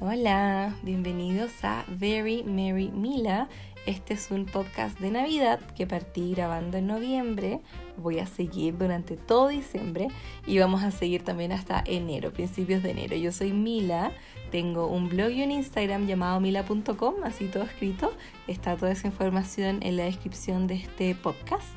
Hola, bienvenidos a Very Merry Mila. Este es un podcast de Navidad que partí grabando en noviembre. Voy a seguir durante todo diciembre y vamos a seguir también hasta enero, principios de enero. Yo soy Mila, tengo un blog y un Instagram llamado mila.com, así todo escrito. Está toda esa información en la descripción de este podcast.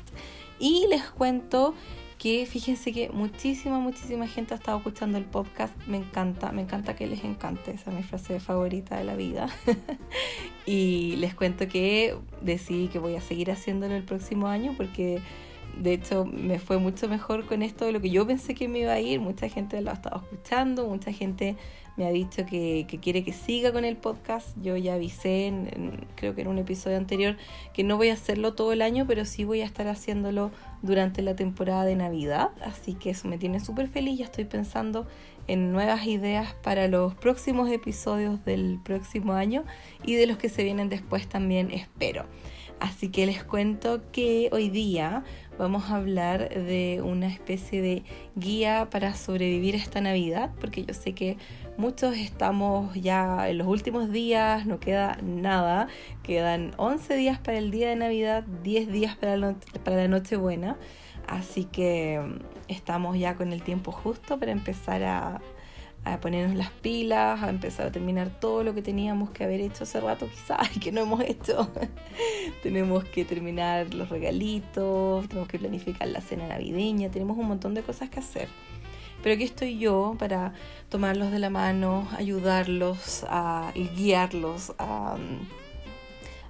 Y les cuento que fíjense que muchísima, muchísima gente ha estado escuchando el podcast. Me encanta, me encanta que les encante. Esa es mi frase favorita de la vida. y les cuento que decidí que voy a seguir haciéndolo el próximo año porque de hecho me fue mucho mejor con esto de lo que yo pensé que me iba a ir. Mucha gente lo ha estado escuchando, mucha gente me ha dicho que, quiere que siga con el podcast. Yo ya avisé, creo que en un episodio anterior, que no voy a hacerlo todo el año, pero sí voy a estar haciéndolo durante la temporada de Navidad. Así que eso me tiene súper feliz. Ya estoy pensando en nuevas ideas para los próximos episodios del próximo año y de los que se vienen después también espero. Así que les cuento que hoy día vamos a hablar de una especie de guía para sobrevivir esta Navidad, porque yo sé que muchos estamos ya en los últimos días, no queda nada, quedan 11 días para el día de Navidad, 10 días para la, para la Nochebuena, así que estamos ya con el tiempo justo para empezar a a ponernos las pilas, a empezar a terminar todo lo que teníamos que haber hecho hace rato quizás y que no hemos hecho. tenemos que terminar los regalitos, tenemos que planificar la cena navideña, tenemos un montón de cosas que hacer. Pero aquí estoy yo para tomarlos de la mano, ayudarlos a, y guiarlos a,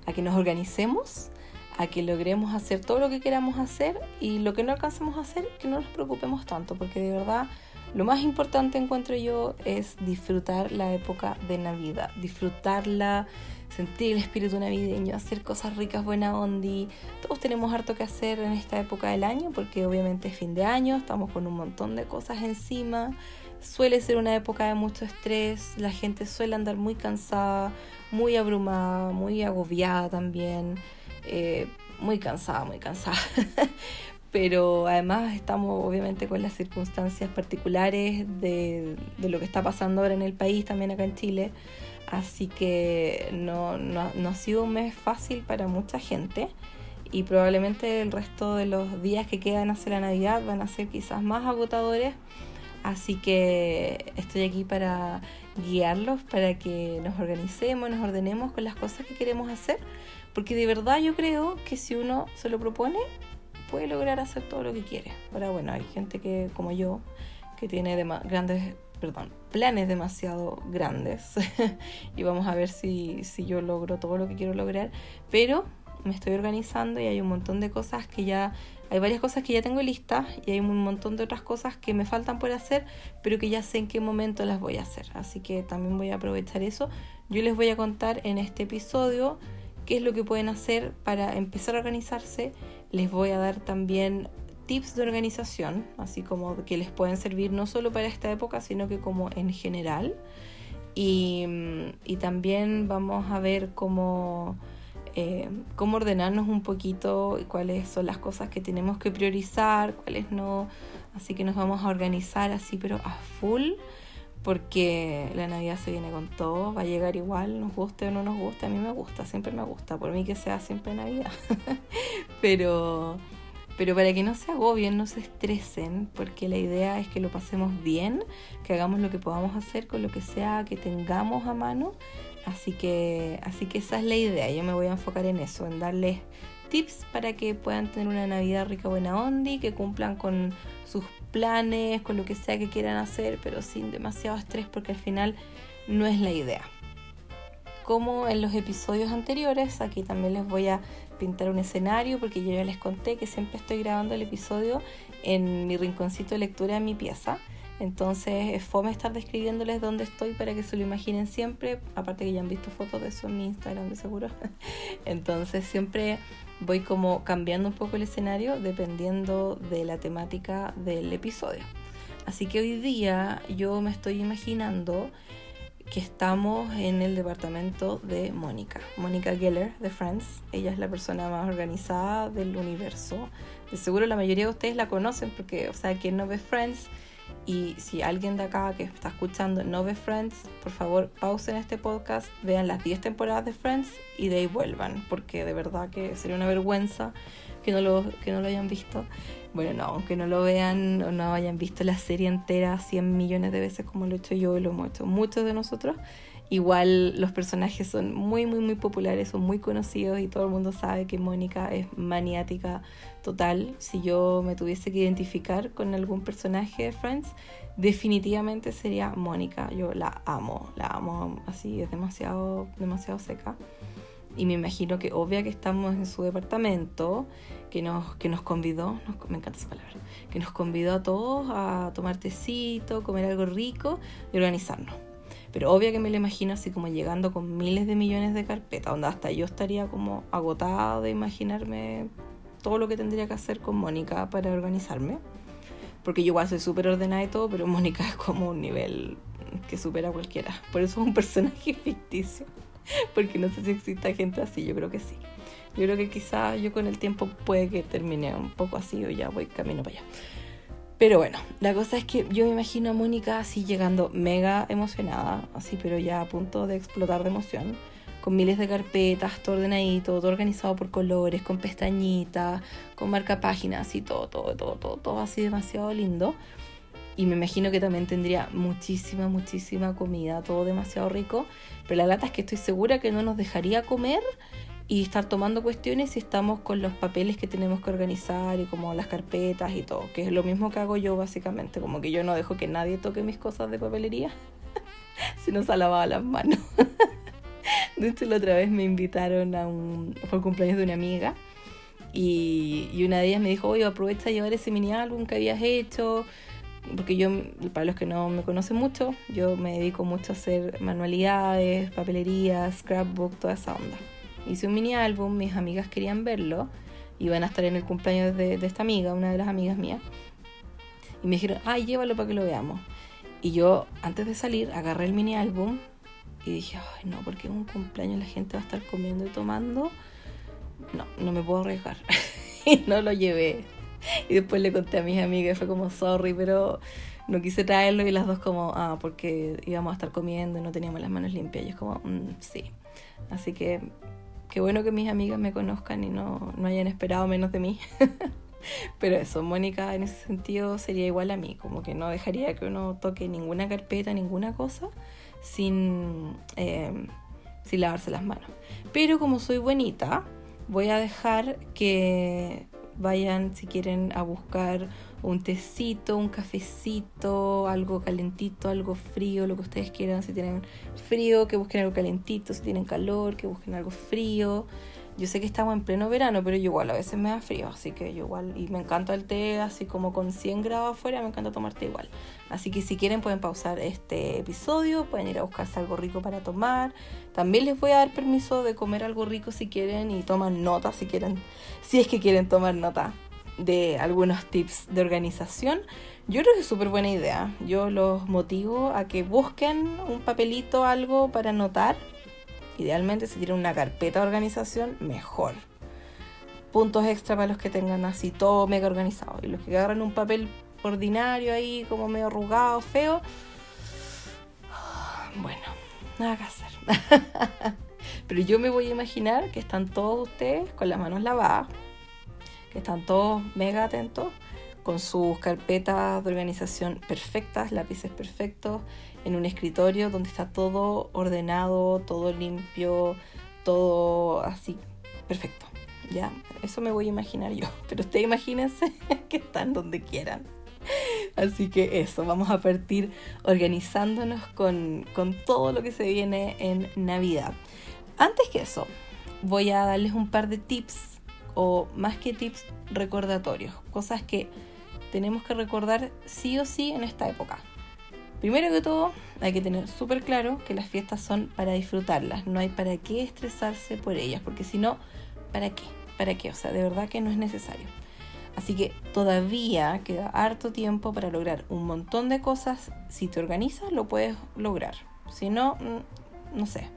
a que nos organicemos, a que logremos hacer todo lo que queramos hacer y lo que no alcancemos a hacer, que no nos preocupemos tanto, porque de verdad lo más importante encuentro yo es disfrutar la época de Navidad, disfrutarla, sentir el espíritu navideño, hacer cosas ricas, buena ondi. Todos tenemos harto que hacer en esta época del año porque obviamente es fin de año, estamos con un montón de cosas encima. Suele ser una época de mucho estrés, la gente suele andar muy cansada, muy abrumada, muy agobiada también. Eh, muy cansada, muy cansada. pero además estamos obviamente con las circunstancias particulares de, lo que está pasando ahora en el país, también acá en Chile. Así que no, no, ha sido un mes fácil para mucha gente y probablemente el resto de los días que quedan hacia la Navidad van a ser quizás más agotadores. Así que estoy aquí para guiarlos, para que nos organicemos, nos ordenemos con las cosas que queremos hacer, porque de verdad yo creo que si uno se lo propone, puede lograr hacer todo lo que quiere. Ahora, bueno, hay gente que, como yo, que tiene grandes, perdón, planes demasiado grandes. y vamos a ver si, si yo logro todo lo que quiero lograr. Pero me estoy organizando y hay un montón de cosas que ya hay varias cosas que ya tengo listas y hay un montón de otras cosas que me faltan por hacer, pero que ya sé en qué momento las voy a hacer. Así que también voy a aprovechar eso. Yo les voy a contar en este episodio qué es lo que pueden hacer para empezar a organizarse. Les voy a dar también tips de organización, así como que les pueden servir no solo para esta época, sino que como en general. Y, también vamos a ver cómo, eh, cómo ordenarnos un poquito, cuáles son las cosas que tenemos que priorizar, cuáles no. Así que nos vamos a organizar así, pero a full porque la Navidad se viene con todo, va a llegar igual, nos guste o no nos guste, a mí me gusta, siempre me gusta, por mí que sea siempre Navidad. pero, pero para que no se agobien, no se estresen, porque la idea es que lo pasemos bien, que hagamos lo que podamos hacer con lo que sea que tengamos a mano. Así que, así que esa es la idea, yo me voy a enfocar en eso, en darles tips para que puedan tener una Navidad rica, buena ondi, que cumplan con sus planes, con lo que sea que quieran hacer, pero sin demasiado estrés porque al final no es la idea. Como en los episodios anteriores, aquí también les voy a pintar un escenario porque yo ya les conté que siempre estoy grabando el episodio en mi rinconcito de lectura de mi pieza. Entonces es fome estar describiéndoles dónde estoy para que se lo imaginen siempre. Aparte que ya han visto fotos de eso en mi Instagram de seguro. Entonces siempre voy como cambiando un poco el escenario dependiendo de la temática del episodio. Así que hoy día yo me estoy imaginando que estamos en el departamento de Mónica, Mónica Geller de Friends. Ella es la persona más organizada del universo. De seguro la mayoría de ustedes la conocen porque, o sea, quien no ve Friends Y si alguien de acá que está escuchando no ve Friends, por favor pausen este podcast, vean las 10 temporadas de Friends y de ahí vuelvan, porque de verdad que sería una vergüenza que no lo, que no lo hayan visto. Bueno, no, aunque no lo vean o no hayan visto la serie entera 100 millones de veces como lo he hecho yo y lo hemos hecho muchos de nosotros, Igual los personajes son muy, muy, muy populares, son muy conocidos y todo el mundo sabe que Mónica es maniática total. Si yo me tuviese que identificar con algún personaje de Friends, definitivamente sería Mónica. Yo la amo, la amo así, es demasiado, demasiado seca. Y me imagino que obvia que estamos en su departamento, que nos, que nos convidó, me encanta esa palabra, que nos convidó a todos a tomar tecito, comer algo rico y organizarnos. Pero obvio que me lo imagino así como llegando con miles de millones de carpetas, donde hasta yo estaría como agotada de imaginarme todo lo que tendría que hacer con Mónica para organizarme. Porque yo igual soy súper ordenada y todo, pero Mónica es como un nivel que supera a cualquiera. Por eso es un personaje ficticio. Porque no sé si exista gente así, yo creo que sí. Yo creo que quizá yo con el tiempo puede que termine un poco así o ya voy camino para allá. Pero bueno, la cosa es que yo me imagino a Mónica así llegando mega emocionada, así, pero ya a punto de explotar de emoción, con miles de carpetas, todo ordenadito, todo organizado por colores, con pestañitas, con marca páginas y todo, todo, todo, todo, todo así demasiado lindo. Y me imagino que también tendría muchísima, muchísima comida, todo demasiado rico. Pero la lata es que estoy segura que no nos dejaría comer y estar tomando cuestiones y estamos con los papeles que tenemos que organizar y como las carpetas y todo, que es lo mismo que hago yo básicamente, como que yo no dejo que nadie toque mis cosas de papelería si no se ha lavado las manos. de hecho, la otra vez me invitaron a un, fue el cumpleaños de una amiga y, y una de ellas me dijo, oye, aprovecha a llevar ese mini álbum que habías hecho, porque yo, para los que no me conocen mucho, yo me dedico mucho a hacer manualidades, papelería, scrapbook, toda esa onda. Hice un mini álbum, mis amigas querían verlo, iban a estar en el cumpleaños de, esta amiga, una de las amigas mías, y me dijeron, ay, llévalo para que lo veamos. Y yo, antes de salir, agarré el mini álbum y dije, ay, no, porque en un cumpleaños la gente va a estar comiendo y tomando. No, no me puedo arriesgar. y no lo llevé. Y después le conté a mis amigas, fue como, sorry, pero no quise traerlo. Y las dos, como, ah, porque íbamos a estar comiendo y no teníamos las manos limpias. Y es como, mm, sí. Así que qué bueno que mis amigas me conozcan y no, no hayan esperado menos de mí. Pero eso, Mónica en ese sentido sería igual a mí, como que no dejaría que uno toque ninguna carpeta, ninguna cosa, sin, eh, sin lavarse las manos. Pero como soy bonita, voy a dejar que vayan si quieren a buscar un tecito, un cafecito, algo calentito, algo frío, lo que ustedes quieran. Si tienen frío, que busquen algo calentito. Si tienen calor, que busquen algo frío. Yo sé que estamos en pleno verano, pero yo igual a veces me da frío, así que yo igual, y me encanta el té así como con 100 grados afuera, me encanta tomar té igual. Así que si quieren pueden pausar este episodio, pueden ir a buscarse algo rico para tomar. También les voy a dar permiso de comer algo rico si quieren y toman nota si quieren, si es que quieren tomar nota de algunos tips de organización. Yo creo que es súper buena idea. Yo los motivo a que busquen un papelito, algo para anotar. Idealmente si tienen una carpeta de organización, mejor. Puntos extra para los que tengan así todo mega organizado. Y los que agarran un papel ordinario ahí, como medio arrugado, feo. Bueno, nada que hacer. Pero yo me voy a imaginar que están todos ustedes con las manos lavadas que están todos mega atentos con sus carpetas de organización perfectas, lápices perfectos, en un escritorio donde está todo ordenado, todo limpio, todo así perfecto. Ya, eso me voy a imaginar yo, pero ustedes imagínense que están donde quieran. Así que eso, vamos a partir organizándonos con, con todo lo que se viene en Navidad. Antes que eso, voy a darles un par de tips o más que tips recordatorios, cosas que tenemos que recordar sí o sí en esta época. Primero que todo, hay que tener súper claro que las fiestas son para disfrutarlas, no hay para qué estresarse por ellas, porque si no, ¿para qué? ¿Para qué? O sea, de verdad que no es necesario. Así que todavía queda harto tiempo para lograr un montón de cosas. Si te organizas, lo puedes lograr. Si no, mm, no sé.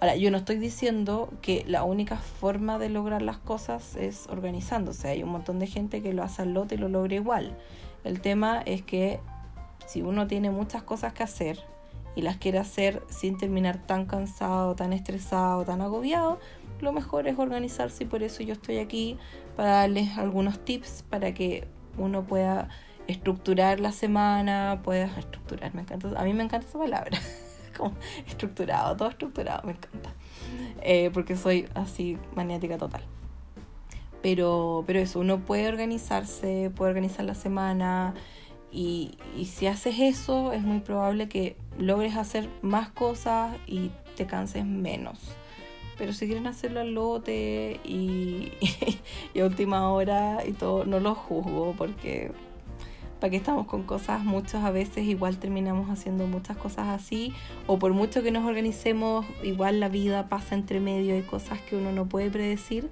Ahora, yo no estoy diciendo que la única forma de lograr las cosas es organizándose. Hay un montón de gente que lo hace al lote y lo logra igual. El tema es que si uno tiene muchas cosas que hacer y las quiere hacer sin terminar tan cansado, tan estresado, tan agobiado, lo mejor es organizarse y por eso yo estoy aquí para darles algunos tips para que uno pueda estructurar la semana, pueda estructurar, me encanta, a mí me encanta esa palabra, como estructurado, todo estructurado, me encanta, eh, porque soy así maniática total. Pero, pero eso, uno puede organizarse, puede organizar la semana y, y si haces eso es muy probable que logres hacer más cosas y te canses menos. Pero si quieren hacerlo al lote y, y, a última hora y todo, no lo juzgo porque para que estamos con cosas, muchas a veces igual terminamos haciendo muchas cosas así, o por mucho que nos organicemos, igual la vida pasa entre medio y cosas que uno no puede predecir.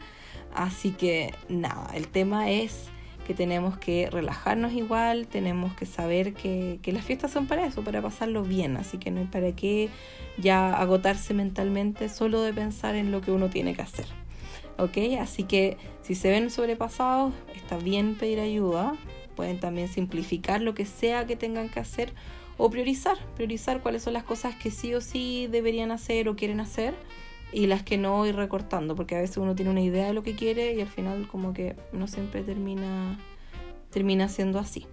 Así que nada, el tema es que tenemos que relajarnos igual, tenemos que saber que, que, las fiestas son para eso, para pasarlo bien, así que no hay para qué ya agotarse mentalmente solo de pensar en lo que uno tiene que hacer. ¿Ok? Así que si se ven sobrepasados, está bien pedir ayuda, pueden también simplificar lo que sea que tengan que hacer o priorizar, priorizar cuáles son las cosas que sí o sí deberían hacer o quieren hacer y las que no ir recortando, porque a veces uno tiene una idea de lo que quiere y al final como que no siempre termina, termina siendo así.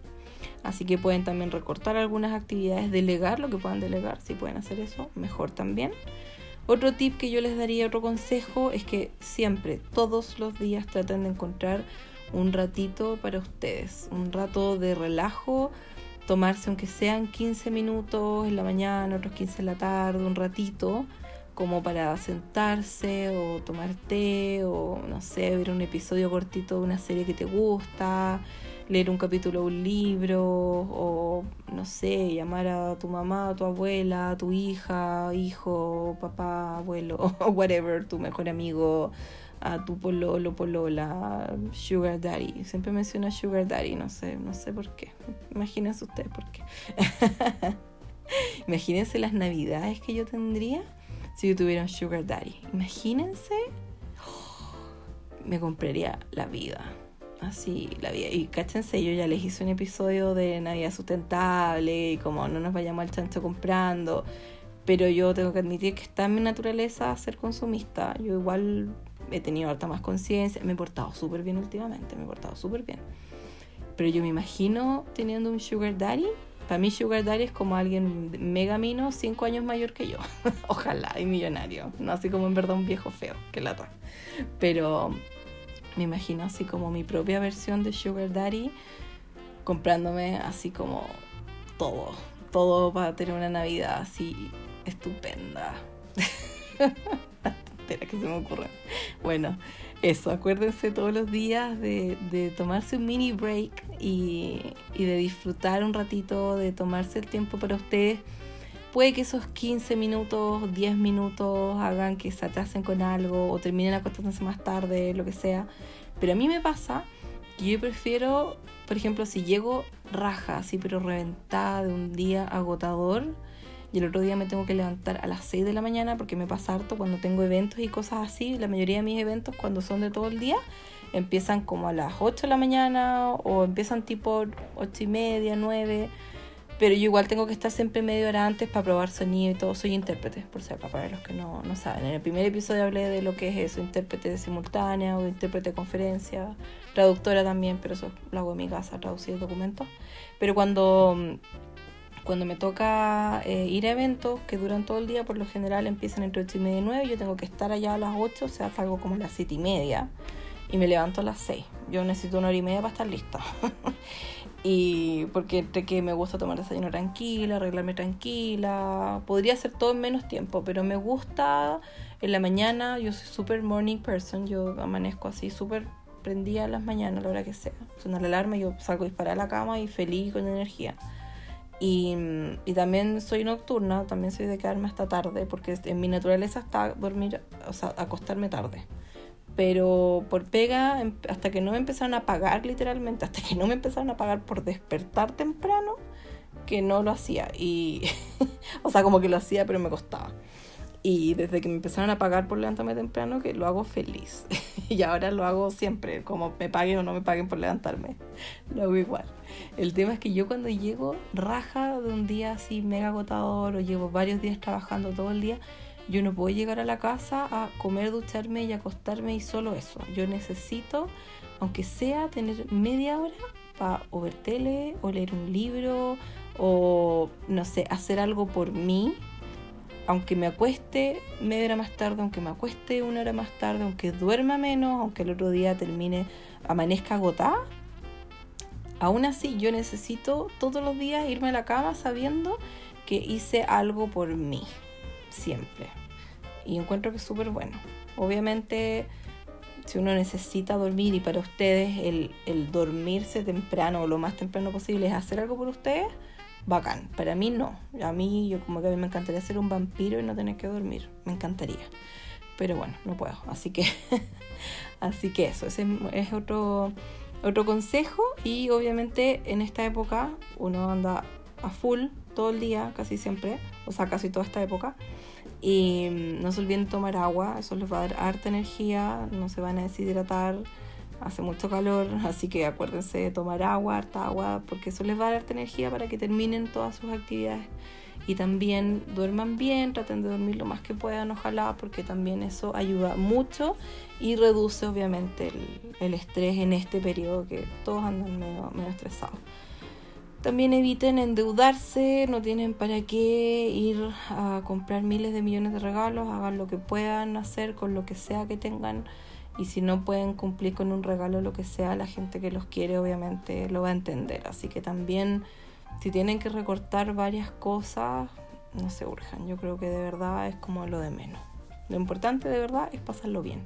Así que pueden también recortar algunas actividades, delegar lo que puedan delegar, si pueden hacer eso, mejor también. Otro tip que yo les daría, otro consejo, es que siempre, todos los días traten de encontrar un ratito para ustedes, un rato de relajo, tomarse aunque sean 15 minutos en la mañana, otros 15 en la tarde, un ratito como para sentarse o tomar té o no sé, ver un episodio cortito de una serie que te gusta, leer un capítulo de un libro o no sé, llamar a tu mamá, a tu abuela, a tu hija, hijo, papá, abuelo whatever, tu mejor amigo, a tu pololo, polola, sugar daddy. Siempre menciona sugar daddy, no sé, no sé por qué. Imagínense ustedes por qué. Imagínense las navidades que yo tendría si yo tuviera un sugar daddy. Imagínense, me compraría la vida. Así, la vida. Y cáchense, yo ya les hice un episodio de Navidad sustentable y como no nos vayamos al chancho comprando. Pero yo tengo que admitir que está en mi naturaleza ser consumista. Yo igual he tenido harta más conciencia. Me he portado súper bien últimamente, me he portado súper bien. Pero yo me imagino teniendo un sugar daddy para mí Sugar Daddy es como alguien mega mino, cinco años mayor que yo. Ojalá, y millonario. No así como en verdad un viejo feo, que lata. Pero me imagino así como mi propia versión de Sugar Daddy, comprándome así como todo. Todo para tener una Navidad así estupenda. Espera que se me ocurre. Bueno, eso, acuérdense todos los días de, tomarse un mini break y, de disfrutar un ratito, de tomarse el tiempo para ustedes. Puede que esos 15 minutos, 10 minutos hagan que se atrasen con algo o terminen acostándose más tarde, lo que sea. Pero a mí me pasa que yo prefiero, por ejemplo, si llego raja, así pero reventada de un día agotador, y el otro día me tengo que levantar a las 6 de la mañana porque me pasa harto cuando tengo eventos y cosas así. La mayoría de mis eventos cuando son de todo el día empiezan como a las 8 de la mañana o empiezan tipo 8 y media, 9. Pero yo igual tengo que estar siempre media hora antes para probar sonido y todo. Soy intérprete, por ser para los que no, no saben. En el primer episodio hablé de lo que es eso, intérprete simultánea o intérprete de conferencia, traductora también, pero eso lo hago en mi casa, traducir documentos. Pero cuando cuando me toca eh, ir a eventos que duran todo el día, por lo general empiezan entre 8 y media y 9, yo tengo que estar allá a las 8, o sea, salgo como a las 7 y media y me levanto a las 6. Yo necesito una hora y media para estar lista. y porque que me gusta tomar desayuno tranquila, arreglarme tranquila, podría hacer todo en menos tiempo, pero me gusta en la mañana, yo soy super morning person, yo amanezco así súper prendida en las mañanas, a la hora que sea. Suena la alarma, yo salgo a disparar a la cama y feliz con energía. Y, también soy nocturna, también soy de quedarme hasta tarde, porque en mi naturaleza está dormir, o sea, acostarme tarde. Pero por pega, hasta que no me empezaron a pagar literalmente, hasta que no me empezaron a pagar por despertar temprano, que no lo hacía. Y, o sea, como que lo hacía, pero me costaba. Y desde que me empezaron a pagar por levantarme temprano, que lo hago feliz. y ahora lo hago siempre, como me paguen o no me paguen por levantarme. Lo hago igual. El tema es que yo cuando llego raja de un día así mega agotador o llevo varios días trabajando todo el día, yo no puedo llegar a la casa a comer, ducharme y acostarme y solo eso. Yo necesito, aunque sea, tener media hora para ver tele o leer un libro o no sé, hacer algo por mí aunque me acueste media hora más tarde, aunque me acueste una hora más tarde, aunque duerma menos, aunque el otro día termine, amanezca agotada, aún así yo necesito todos los días irme a la cama sabiendo que hice algo por mí, siempre. Y encuentro que es súper bueno. Obviamente, si uno necesita dormir y para ustedes el, el dormirse temprano o lo más temprano posible es hacer algo por ustedes, bacán. Para mí no. A mí, yo como que a mí me encantaría ser un vampiro y no tener que dormir. Me encantaría. Pero bueno, no puedo. Así que, así que eso, ese es otro, otro consejo. Y obviamente en esta época uno anda a full todo el día, casi siempre. O sea, casi toda esta época. Y no se olviden tomar agua, eso les va a dar harta energía, no se van a deshidratar hace mucho calor, así que acuérdense de tomar agua, harta agua, porque eso les va a dar energía para que terminen todas sus actividades. Y también duerman bien, traten de dormir lo más que puedan, ojalá, porque también eso ayuda mucho y reduce obviamente el, estrés en este periodo que todos andan medio, medio estresados. También eviten endeudarse, no tienen para qué ir a comprar miles de millones de regalos, hagan lo que puedan hacer con lo que sea que tengan y si no pueden cumplir con un regalo lo que sea, la gente que los quiere obviamente lo va a entender. Así que también si tienen que recortar varias cosas, no se urjan. Yo creo que de verdad es como lo de menos. Lo importante de verdad es pasarlo bien.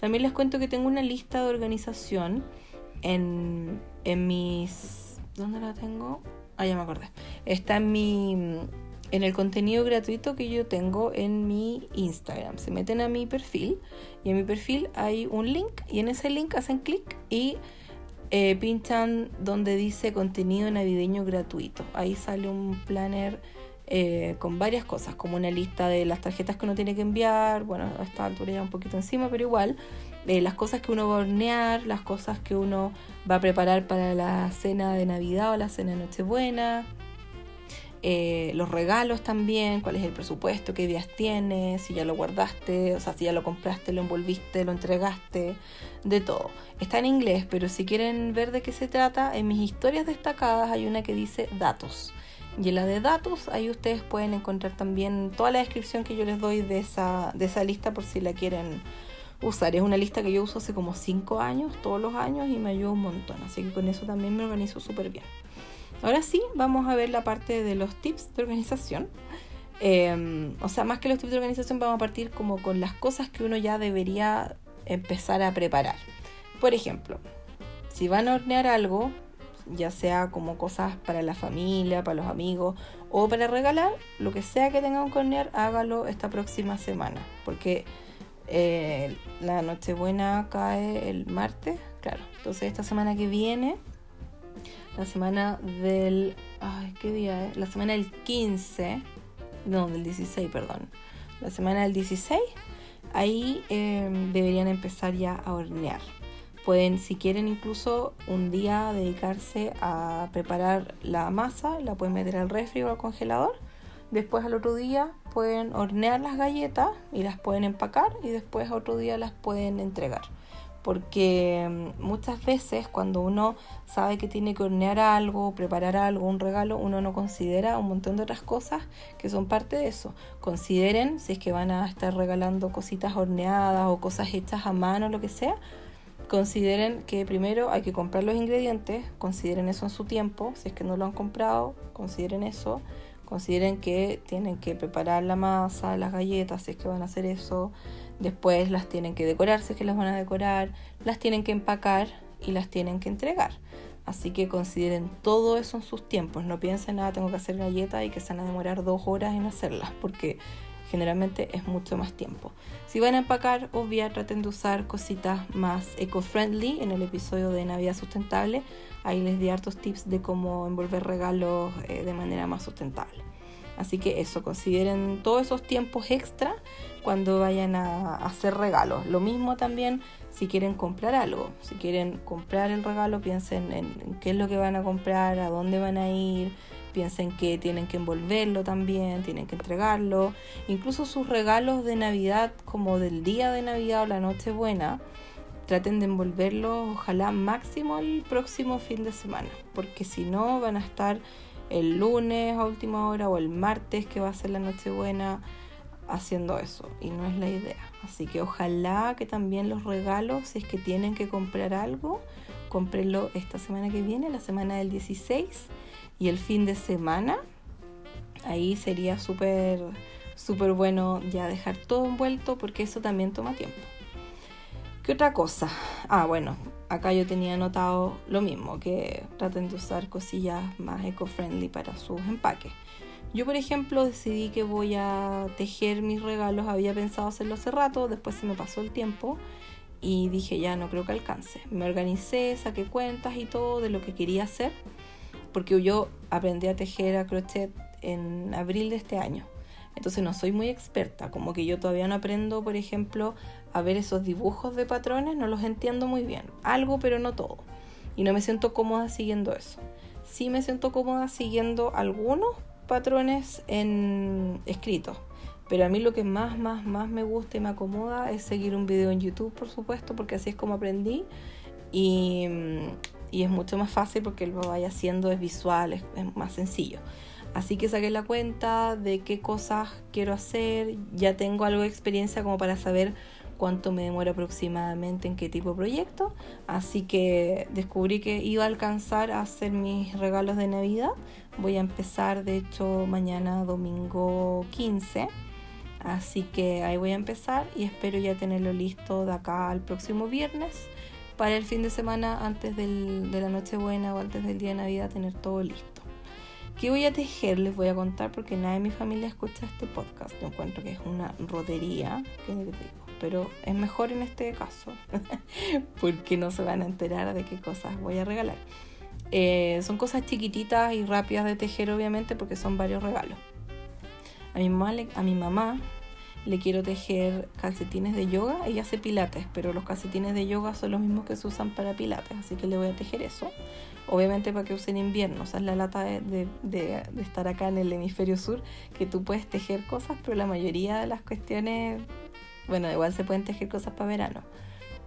También les cuento que tengo una lista de organización en, en mis... ¿Dónde la tengo? Ah, ya me acordé. Está en mi en el contenido gratuito que yo tengo en mi Instagram. Se meten a mi perfil y en mi perfil hay un link y en ese link hacen clic y eh, pinchan donde dice contenido navideño gratuito. Ahí sale un planner eh, con varias cosas, como una lista de las tarjetas que uno tiene que enviar. Bueno, a esta altura ya un poquito encima, pero igual. Eh, las cosas que uno va a hornear, las cosas que uno va a preparar para la cena de Navidad o la cena de Nochebuena eh, los regalos también, cuál es el presupuesto, qué días tienes, si ya lo guardaste, o sea, si ya lo compraste, lo envolviste, lo entregaste, de todo. Está en inglés, pero si quieren ver de qué se trata, en mis historias destacadas hay una que dice datos. Y en la de datos, ahí ustedes pueden encontrar también toda la descripción que yo les doy de esa, de esa lista por si la quieren usar. Es una lista que yo uso hace como 5 años, todos los años, y me ayuda un montón. Así que con eso también me organizo súper bien. Ahora sí, vamos a ver la parte de los tips de organización. Em, o sea, más que los tips de organización, vamos a partir como con las cosas que uno ya debería empezar a preparar. Por ejemplo, si van a hornear algo, ya sea como cosas para la familia, para los amigos o para regalar, lo que sea que tengan que hornear, hágalo esta próxima semana. Porque eh, la Nochebuena cae el martes, claro. Entonces esta semana que viene la semana del... Ay, ¿qué día es? La semana del 15, no, del 16, perdón. La semana del 16, ahí em, deberían empezar ya a hornear. Pueden, si quieren, incluso un día dedicarse a preparar la masa, la pueden meter al refri o al congelador. Después al otro día pueden hornear las galletas y las pueden empacar y después otro día las pueden entregar porque mm, muchas veces cuando uno sabe que tiene que hornear algo, preparar algo, un regalo, uno no considera un montón de otras cosas que son parte de eso. Consideren si es que van a estar regalando cositas horneadas o cosas hechas a mano, lo que sea. Consideren que primero hay que comprar los ingredientes, consideren eso en su tiempo, si es que no lo han comprado, consideren eso, consideren que tienen que preparar la masa, las galletas, si es que van a hacer eso, Después las tienen que decorar, si es que las van a decorar, las tienen que empacar y las tienen que entregar. Así que consideren todo eso en sus tiempos. No piensen, nada, tengo que hacer galletas y que se van a demorar dos horas en hacerlas, porque generalmente es mucho más tiempo. Si van a empacar, obvia, traten de usar cositas más eco-friendly. En el episodio de Navidad Sustentable, ahí les di hartos tips de cómo envolver regalos eh, de manera más sustentable. Así que eso, consideren todos esos tiempos extra cuando vayan a hacer regalos. Lo mismo también si quieren comprar algo. Si quieren comprar el regalo, piensen en, qué es lo que van a comprar, a dónde van a ir, piensen que tienen que envolverlo también, tienen que entregarlo. Incluso sus regalos de Navidad, como del día de Navidad o la noche buena, traten de envolverlos ojalá máximo el próximo fin de semana, porque si no van a estar el lunes a última hora o el martes que va a ser la Nochebuena haciendo eso y no es la idea. Así que ojalá que también los regalos, si es que tienen que comprar algo, cómprenlo esta semana que viene, la semana del 16 y el fin de semana. Ahí sería súper súper bueno ya dejar todo envuelto porque eso también toma tiempo. ¿Qué otra cosa? Ah, bueno, acá yo tenía anotado lo mismo, que traten de usar cosillas más eco-friendly para sus empaques. Yo, por ejemplo, decidí que voy a tejer mis regalos. Había pensado hacerlo hace rato, después se me pasó el tiempo y dije, ya no creo que alcance. Me organicé, saqué cuentas y todo de lo que quería hacer, porque yo aprendí a tejer a crochet en abril de este año. Entonces no soy muy experta, como que yo todavía no aprendo, por ejemplo, a ver esos dibujos de patrones, no los entiendo muy bien. Algo, pero no todo. Y no me siento cómoda siguiendo eso. Sí me siento cómoda siguiendo algunos, patrones en escritos. Pero a mí lo que más, más, más me gusta y me acomoda es seguir un video en YouTube, por supuesto, porque así es como aprendí. Y, y es mucho más fácil porque lo vaya haciendo, es visual, es más sencillo. Así que saqué la cuenta de qué cosas quiero hacer. Ya tengo algo de experiencia como para saber cuánto me demora aproximadamente en qué tipo de proyecto. Así que descubrí que iba a alcanzar a hacer mis regalos de Navidad. Voy a empezar, de hecho, mañana domingo 15. Así que ahí voy a empezar y espero ya tenerlo listo de acá al próximo viernes para el fin de semana antes de la Nochebuena o antes del día de Navidad tener todo listo. ¿Qué voy a tejer? Les voy a contar porque nadie de mi familia escucha este podcast. Yo encuentro que es una rodería. ¿Qué digo? Pero es mejor en este caso porque no se van a enterar de qué cosas voy a regalar. Eh, son cosas chiquititas y rápidas de tejer obviamente porque son varios regalos. A mi mamá le, quiero tejer calcetines de yoga. Ella hace pilates, pero los calcetines de yoga son los mismos que se usan para pilates, así que le voy a tejer eso. Obviamente para que use en invierno, o sea, es la lata de, estar acá en el hemisferio sur, que tú puedes tejer cosas, pero la mayoría de las cuestiones bueno, igual se pueden tejer cosas para verano.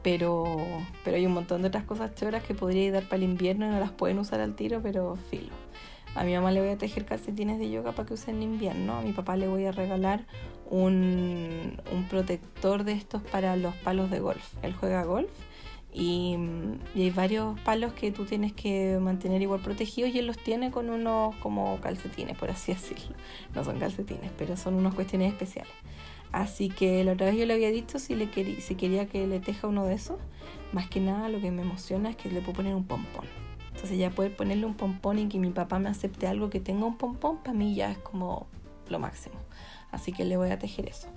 Pero, pero hay un montón de otras cosas choras que podría dar para el invierno y no las pueden usar al tiro, pero filo. A mi mamá le voy a tejer calcetines de yoga para que usen en invierno. A mi papá le voy a regalar un, un protector de estos para los palos de golf. Él juega golf y, y, hay varios palos que tú tienes que mantener igual protegidos y él los tiene con unos como calcetines, por así decirlo. No son calcetines, pero son unas cuestiones especiales. Así que la otra vez yo le había dicho si, le quería, que le teja uno de esos. Más que nada lo que me emociona es que le puedo poner un pompón. Entonces ya poder ponerle un pompón y que mi papá me acepte algo que tenga un pompón, para mí ya es como lo máximo. Así que le voy a tejer eso.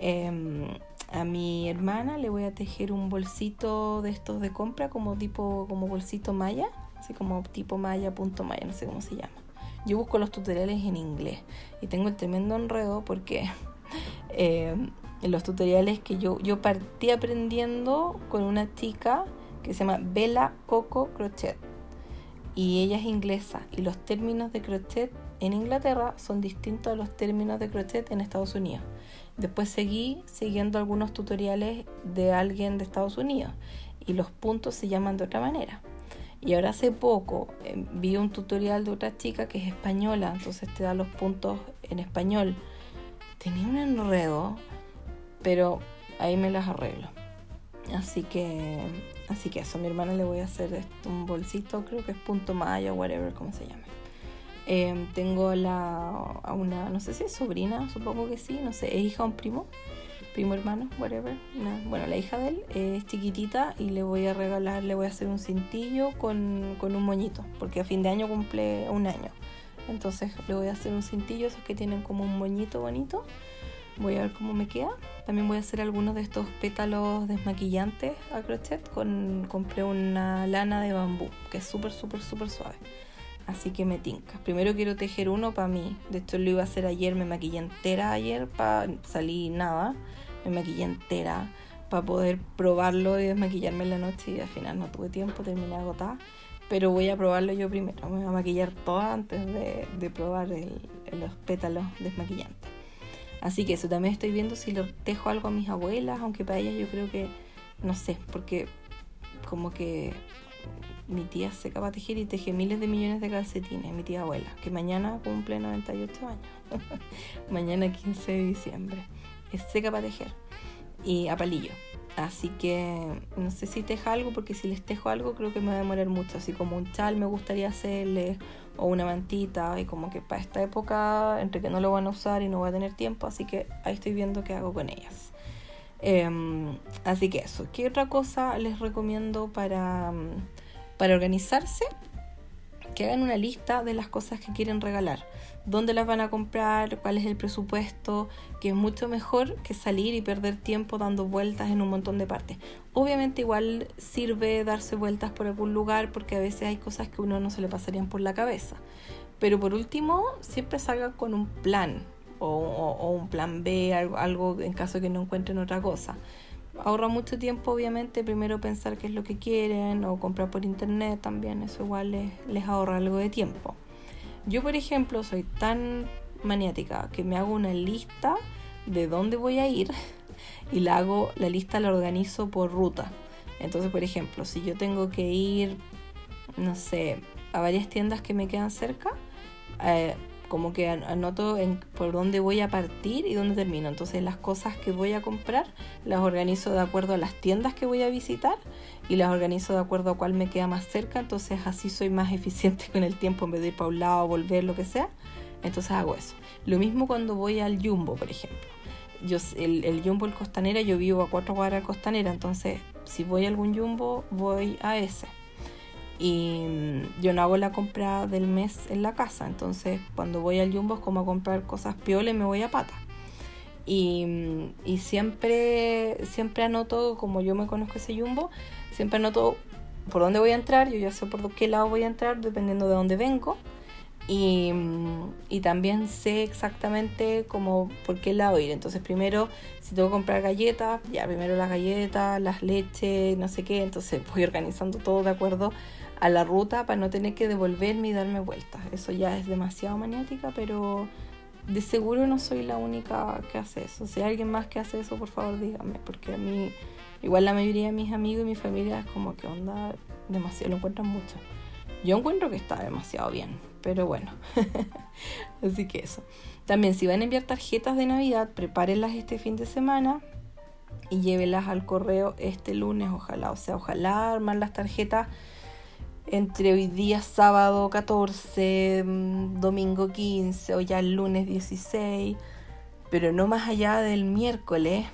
Em, a mi hermana le voy a tejer un bolsito de estos de compra como tipo como bolsito maya, así como tipo maya, punto maya, no sé cómo se llama. Yo busco los tutoriales en inglés y tengo el tremendo enredo porque eh, en los tutoriales que yo, yo partí aprendiendo con una chica que se llama Bella Coco Crochet. Y ella es inglesa y los términos de crochet en Inglaterra son distintos a los términos de crochet en Estados Unidos. Después seguí siguiendo algunos tutoriales de alguien de Estados Unidos y los puntos se llaman de otra manera. Y ahora hace poco eh, vi un tutorial de otra chica que es española, entonces te da los puntos en español tenía un enredo, pero ahí me las arreglo. Así que, así que eso, a mi hermana le voy a hacer un bolsito, creo que es punto mayo, whatever, como se llame. Em, tengo la, a una, no sé si es sobrina, supongo que sí, no sé, es hija de un primo, primo hermano, whatever. bueno, la hija de él es chiquitita y le voy a regalar, le voy a hacer un cintillo con, con un moñito, porque a fin de año cumple un año. Entonces le voy a hacer un cintillo, esos que tienen como un moñito bonito. Voy a ver cómo me queda. También voy a hacer algunos de estos pétalos desmaquillantes a crochet. Con, compré una lana de bambú, que es súper, súper, súper suave. Así que me tinca. Primero quiero tejer uno para mí. De hecho lo iba a hacer ayer, me maquillé entera ayer para salir nada. Me maquillé entera para poder probarlo y desmaquillarme en la noche y al final no tuve tiempo, terminé agotada. Pero voy a probarlo yo primero. Me voy a maquillar toda antes de, probar los pétalos desmaquillantes. Así que eso, también estoy viendo si lo tejo algo a mis abuelas, aunque para ellas yo creo que, no sé, porque como que mi tía se de tejer y teje miles de millones de calcetines, mi tía abuela, que mañana cumple 98 años, mañana 15 de diciembre, es seca para tejer y a palillo. Así que no sé si teja algo, porque si les tejo algo creo que me va a demorar mucho. Así como un chal me gustaría hacerle, o una mantita, y como que para esta época, entre que no lo van a usar y no voy a tener tiempo, así que ahí estoy viendo qué hago con ellas. Em, así que eso, ¿qué otra cosa les recomiendo para, para organizarse? Que hagan una lista de las cosas que quieren regalar dónde las van a comprar, cuál es el presupuesto, que es mucho mejor que salir y perder tiempo dando vueltas en un montón de partes. Obviamente igual sirve darse vueltas por algún lugar porque a veces hay cosas que uno no se le pasarían por la cabeza. Pero por último, siempre salga con un plan o, un plan B, algo, en caso de que no encuentren otra cosa ahorra mucho tiempo, obviamente, primero pensar qué es lo que quieren o comprar por internet también, eso igual les ahorra algo de tiempo. Yo, por ejemplo, soy tan maniática que me hago una lista de dónde voy a ir y la hago, la lista la organizo por ruta. Entonces, por ejemplo, si yo tengo que ir, no sé, a varias tiendas que me quedan cerca, eh, como que anoto en, por dónde voy a partir y dónde termino. Entonces las cosas que voy a comprar las organizo de acuerdo a las tiendas que voy a visitar y las organizo de acuerdo a cuál me queda más cerca. Entonces así soy más eficiente con el tiempo en vez de ir para un lado, volver, lo que sea. Entonces hago eso. Lo mismo cuando voy al Jumbo, por ejemplo. Yo, el, el Jumbo, el Costanera, yo vivo a cuatro cuadras Costanera. Entonces si voy a algún Jumbo, voy a ese y mm, yo no hago la compra del mes en la casa, entonces cuando voy al Jumbo es como a comprar cosas pioles me voy a pata. Y, mm, y, siempre, siempre anoto, como yo me conozco ese Jumbo, siempre anoto por dónde voy a entrar, yo ya sé por qué lado voy a entrar dependiendo de dónde vengo. Y, mm, y, también sé exactamente como por qué lado ir. Entonces primero, si tengo que comprar galletas, ya primero las galletas, las leches, no sé qué, entonces voy organizando todo de acuerdo a la ruta para no tener que devolverme y darme vueltas. Eso ya es demasiado maniática, pero de seguro no soy la única que hace eso. Si hay alguien más que hace eso, por favor dígame, porque a mí, igual la mayoría de mis amigos y mi familia es como que onda demasiado, lo encuentran mucho. Yo encuentro que está demasiado bien, pero bueno. Así que eso. También si van a enviar tarjetas de Navidad, prepárenlas este fin de semana y llévelas al correo este lunes, ojalá. O sea, ojalá armar las tarjetas entre hoy día sábado 14, mm, domingo 15 o ya el lunes 16, pero no más allá del miércoles,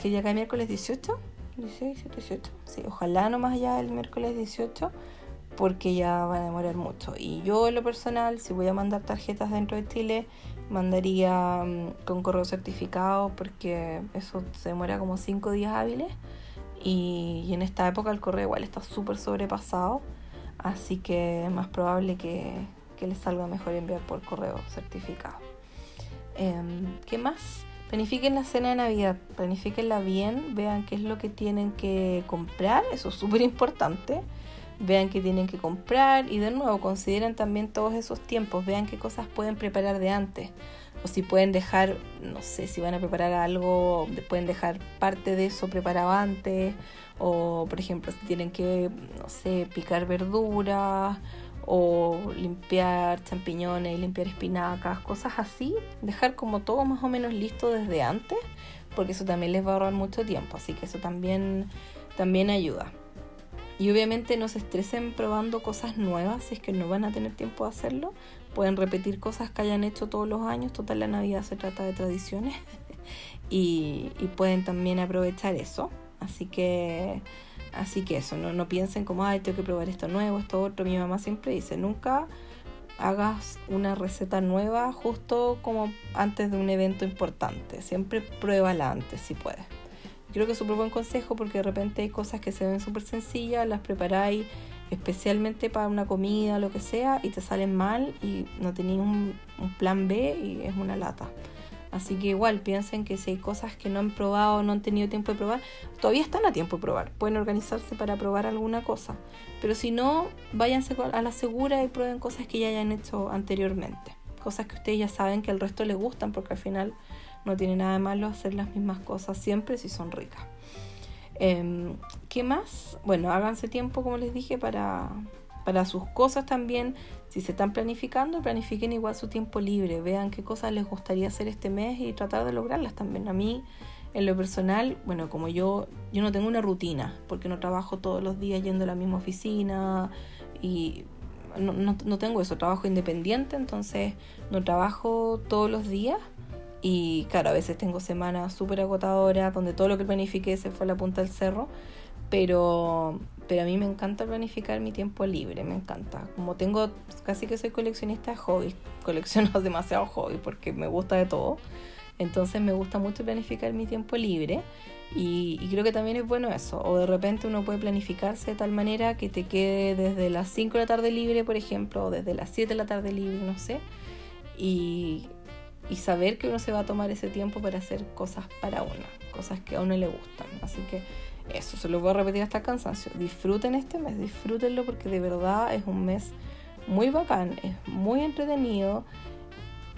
que ya cae miércoles 18, 16, 18, sí, ojalá no más allá del miércoles 18, porque ya va a demorar mucho. Y yo en lo personal, si voy a mandar tarjetas dentro de Chile, mandaría mm, con correo certificado, porque eso se demora como 5 días hábiles. Y, en esta época el correo igual está súper sobrepasado. Así que es más probable que, les salga mejor enviar por correo certificado. Em, ¿Qué más? Planifiquen la cena de Navidad, planifiquenla bien, vean qué es lo que tienen que comprar, eso es súper importante. Vean qué tienen que comprar y de nuevo consideren también todos esos tiempos, vean qué cosas pueden preparar de antes o si pueden dejar, no sé, si van a preparar algo, pueden dejar parte de eso preparado antes, o por ejemplo, si tienen que, no sé, picar verduras, o limpiar champiñones, limpiar espinacas, cosas así, dejar como todo más o menos listo desde antes, porque eso también les va a ahorrar mucho tiempo, así que eso también, también ayuda. Y obviamente no se estresen probando cosas nuevas si es que no van a tener tiempo de hacerlo. Pueden repetir cosas que hayan hecho todos los años. Total, la Navidad se trata de tradiciones. y, pueden también aprovechar eso. Así que, así que eso, no, no piensen como, ay, tengo que probar esto nuevo, esto otro. Mi mamá siempre dice, nunca hagas una receta nueva justo como antes de un evento importante. Siempre pruébala antes si puedes. Creo que es súper buen consejo porque de repente hay cosas que se ven súper sencillas, las preparáis especialmente para una comida, lo que sea, y te salen mal y no tenías un, plan B y es una lata. Así que igual piensen que si hay cosas que no han probado, no han tenido tiempo de probar, todavía están a tiempo de probar. Pueden organizarse para probar alguna cosa. Pero si no, váyanse a la segura y prueben cosas que ya hayan hecho anteriormente. Cosas que ustedes ya saben que al resto les gustan porque al final no tiene nada de malo hacer las mismas cosas siempre si son ricas. Em, ¿Qué más? Bueno, háganse tiempo, como les dije, para, para sus cosas también. Si se están planificando, planifiquen igual su tiempo libre. Vean qué cosas les gustaría hacer este mes y tratar de lograrlas también. A mí, en lo personal, bueno, como yo, yo no tengo una rutina, porque no trabajo todos los días yendo a la misma oficina y no, no, no tengo eso, trabajo independiente, entonces no trabajo todos los días y claro, a veces tengo semanas súper agotadoras donde todo lo que planifiqué se fue a la punta del cerro, pero, pero a mí me encanta planificar mi tiempo libre, me encanta. Como tengo, casi que soy coleccionista de hobbies, colecciono demasiado hobbies porque me gusta de todo. Entonces me gusta mucho planificar mi tiempo libre y, creo que también es bueno eso. O de repente uno puede planificarse de tal manera que te quede desde las 5 de la tarde libre, por ejemplo, o desde las 7 de la tarde libre, no sé. Y, y saber que uno se va a tomar ese tiempo para hacer cosas para uno, cosas que a uno le gustan. Así que eso, se lo voy a repetir hasta el cansancio. Disfruten este mes, disfrútenlo porque de verdad es un mes muy bacán, es muy entretenido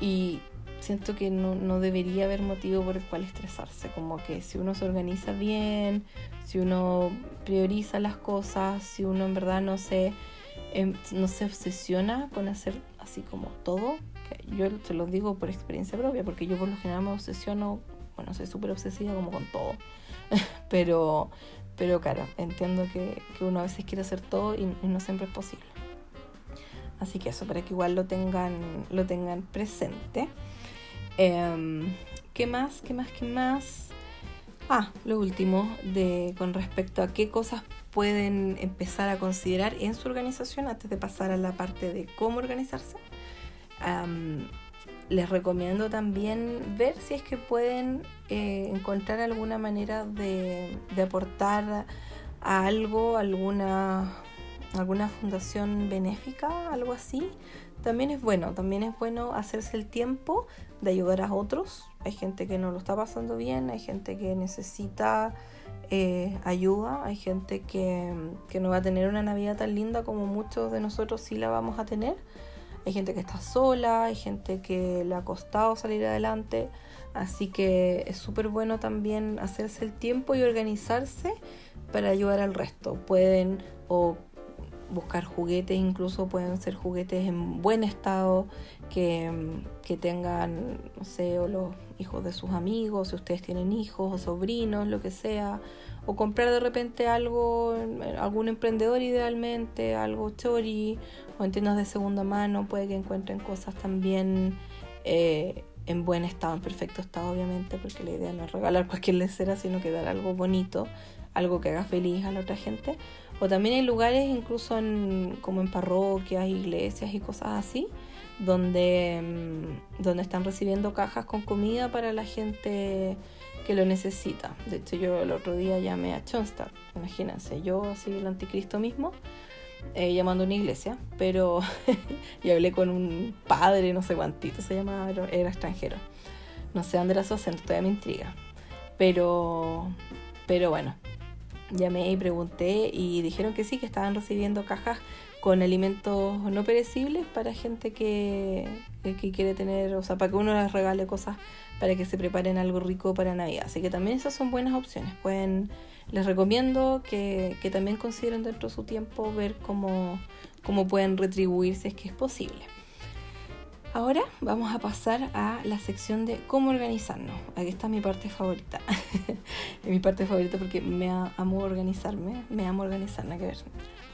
y siento que no, no debería haber motivo por el cual estresarse. Como que si uno se organiza bien, si uno prioriza las cosas, si uno en verdad no se, em, no se obsesiona con hacer así como todo, yo te lo digo por experiencia propia, porque yo por lo general me obsesiono, bueno, soy súper obsesiva como con todo, pero, pero claro, entiendo que, uno a veces quiere hacer todo y, no siempre es posible. Así que eso, para que igual lo tengan, lo tengan presente. Em, ¿Qué más? ¿Qué más? ¿Qué más? Ah, lo último, de, con respecto a qué cosas pueden empezar a considerar en su organización antes de pasar a la parte de cómo organizarse les recomiendo también ver si es que pueden eh, encontrar alguna manera de, aportar a algo, alguna, alguna fundación benéfica, algo así. También es bueno, también es bueno hacerse el tiempo de ayudar a otros. Hay gente que no lo está pasando bien, hay gente que necesita eh, ayuda, hay gente que, que no va a tener una Navidad tan linda como muchos de nosotros sí la vamos a tener. Hay gente que está sola, hay gente que le ha costado salir adelante. Así que es súper bueno también hacerse el tiempo y organizarse para ayudar al resto. Pueden o buscar juguetes, incluso pueden ser juguetes en buen estado, que, que, tengan, no sé, o los hijos de sus amigos, si ustedes tienen hijos o sobrinos, lo que sea, o comprar de repente algo, algún emprendedor idealmente, algo chori, o en tiendas de segunda mano, puede que encuentren cosas también eh, en buen estado, en perfecto estado obviamente, porque la idea no es regalar cualquier lecera, sino que dar algo bonito, algo que haga feliz a la otra gente. O también hay lugares, incluso en, como en parroquias, iglesias y cosas así, donde, mm, donde están recibiendo cajas con comida para la gente que lo necesita. De hecho, yo el otro día llamé a Chonstad, imagínense, yo así el anticristo mismo, eh, llamando a una iglesia, pero y hablé con un padre, no sé cuántito se llamaba, era extranjero. No sé dónde era su acento, todavía me intriga. Pero, pero bueno, llamé y pregunté y dijeron que sí, que estaban recibiendo cajas con alimentos no perecibles para gente que, que quiere tener, o sea, para que uno les regale cosas para que se preparen algo rico para Navidad. Así que también esas son buenas opciones. Pueden, les recomiendo que, que también consideren dentro de su tiempo ver cómo, cómo pueden retribuir si es que es posible. Ahora vamos a pasar a la sección de cómo organizarnos. Aquí está mi parte favorita. mi parte favorita porque me amo organizarme. Me amo organizarme, que ver.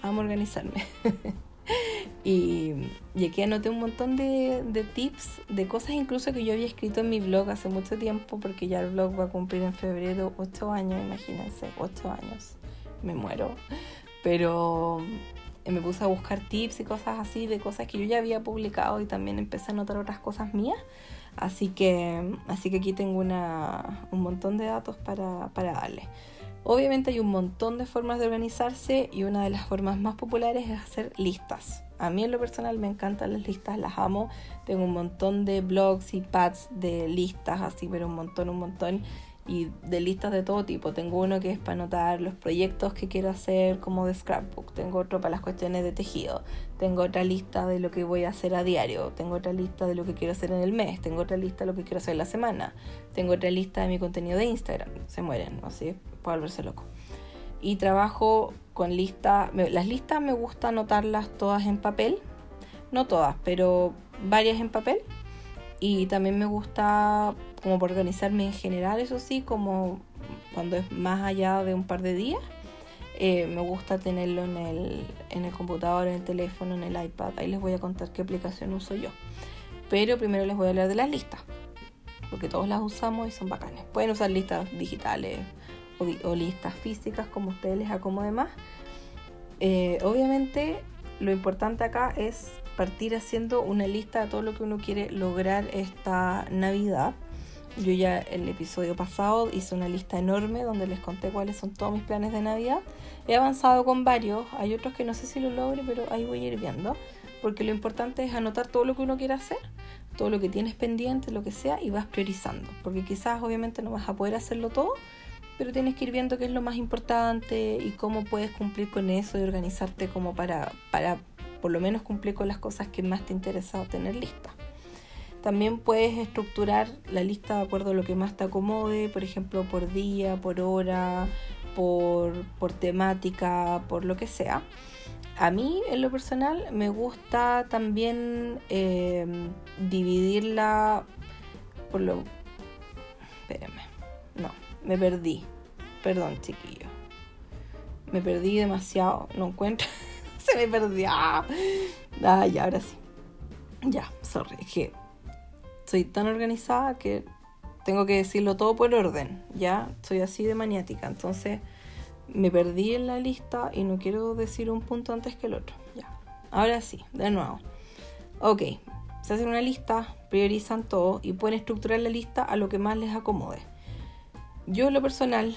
Amo organizarme. y, y, aquí anoté un montón de, de, tips, de cosas incluso que yo había escrito en mi blog hace mucho tiempo, porque ya el blog va a cumplir en febrero 8 años, imagínense, 8 años. Me muero. Pero me puse a buscar tips y cosas así de cosas que yo ya había publicado y también empecé a notar otras cosas mías. Así que, así que aquí tengo una, un montón de datos para, para darles. Obviamente hay un montón de formas de organizarse y una de las formas más populares es hacer listas. A mí en lo personal me encantan las listas, las amo. Tengo un montón de blogs y pads de listas, así, pero un montón, un montón y de listas de todo tipo. Tengo uno que es para anotar los proyectos que quiero hacer como de scrapbook. Tengo otro para las cuestiones de tejido. Tengo otra lista de lo que voy a hacer a diario. Tengo otra lista de lo que quiero hacer en el mes. Tengo otra lista de lo que quiero hacer en la semana. Tengo otra lista de mi contenido de Instagram. Se mueren, así puedo volverse loco. Y trabajo con listas. Las listas me gusta anotarlas todas en papel. No todas, pero varias en papel y también me gusta como organizarme en general, eso sí, como cuando es más allá de un par de días. Eh, me gusta tenerlo en el, en el computador, en el teléfono, en el iPad. Ahí les voy a contar qué aplicación uso yo. Pero primero les voy a hablar de las listas, porque todos las usamos y son bacanes. Pueden usar listas digitales o, listas físicas como ustedes les acomode más. Eh, obviamente lo importante acá es partir haciendo una lista de todo lo que uno quiere lograr esta Navidad. Yo ya el episodio pasado hice una lista enorme donde les conté cuáles son todos mis planes de Navidad. He avanzado con varios, hay otros que no sé si lo logre, pero ahí voy a ir viendo. Porque lo importante es anotar todo lo que uno quiere hacer, todo lo que tienes pendiente, lo que sea, y vas priorizando. Porque quizás obviamente no vas a poder hacerlo todo, pero tienes que ir viendo qué es lo más importante y cómo puedes cumplir con eso y organizarte como para, para por lo menos cumplir con las cosas que más te interesa tener lista. También puedes estructurar la lista de acuerdo a lo que más te acomode, por ejemplo, por día, por hora, por, temática, por lo que sea. A mí, en lo personal, me gusta también em, dividirla por lo... Espérenme. No, me perdí. Perdón, chiquillo. Me perdí demasiado. No encuentro se me perdió. Ya, ahora sí. Ya, sorry. Es que soy tan organizada que tengo que decirlo todo por orden. Ya, soy así de maniática. Entonces me perdí en la lista y no quiero decir un punto antes que el otro. Ya, ahora sí, de nuevo. Ok, se hacen una lista, priorizan todo y pueden estructurar la lista a lo que más les acomode. Yo, en lo personal,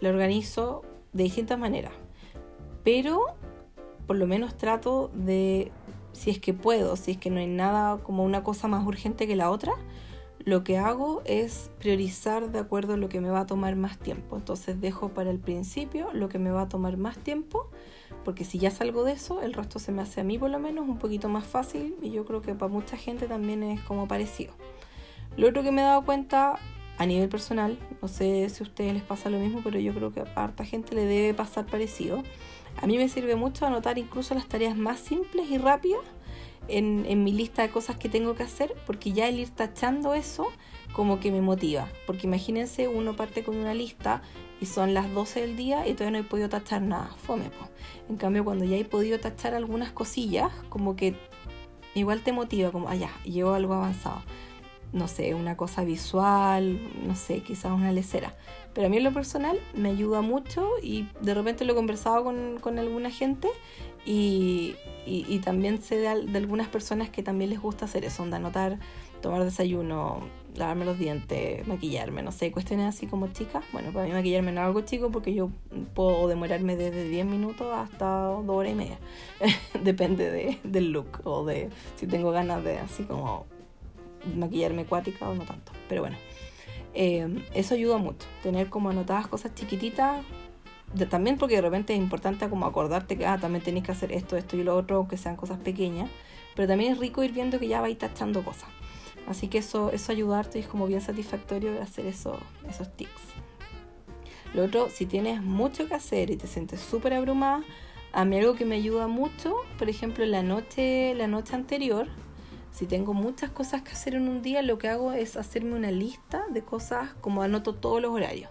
la organizo de distintas maneras. Pero por lo menos trato de, si es que puedo, si es que no hay nada como una cosa más urgente que la otra, lo que hago es priorizar de acuerdo a lo que me va a tomar más tiempo. Entonces dejo para el principio lo que me va a tomar más tiempo, porque si ya salgo de eso, el resto se me hace a mí por lo menos un poquito más fácil y yo creo que para mucha gente también es como parecido. Lo otro que me he dado cuenta a nivel personal, no sé si a ustedes les pasa lo mismo, pero yo creo que a harta gente le debe pasar parecido, a mí me sirve mucho anotar incluso las tareas más simples y rápidas en, mi lista de cosas que tengo que hacer, porque ya el ir tachando eso como que me motiva. Porque imagínense, uno parte con una lista y son las 12 del día y todavía no he podido tachar nada. Fome, po. En cambio, cuando ya he podido tachar algunas cosillas, como que igual te motiva, como, ah, ya, llevo algo avanzado. No sé, una cosa visual, no sé, quizás una lecera. Pero a mí en lo personal me ayuda mucho y de repente lo he conversado con, alguna gente y, también sé de, algunas personas que también les gusta hacer eso, de anotar, tomar desayuno, lavarme los dientes, maquillarme, no sé, cuestiones así como chicas. Bueno, para mí maquillarme no es algo chico porque yo puedo demorarme desde 10 minutos hasta 2 horas y media. Depende del look o de si tengo ganas de así como maquillarme acuática o no tanto. Pero bueno. Em, eso ayuda mucho, tener como anotadas cosas chiquititas, también porque de repente es importante como acordarte que ah, también tenéis que hacer esto, esto y lo otro, aunque sean cosas pequeñas, pero también es rico ir viendo que ya vais tachando cosas. Así que eso, eso ayudarte y es como bien satisfactorio hacer eso, esos tics. Lo otro, si tienes mucho que hacer y te sientes súper abrumada, a mí algo que me ayuda mucho, por ejemplo, la noche, la noche anterior, si tengo muchas cosas que hacer en un día, lo que hago es hacerme una lista de cosas como anoto todos los horarios.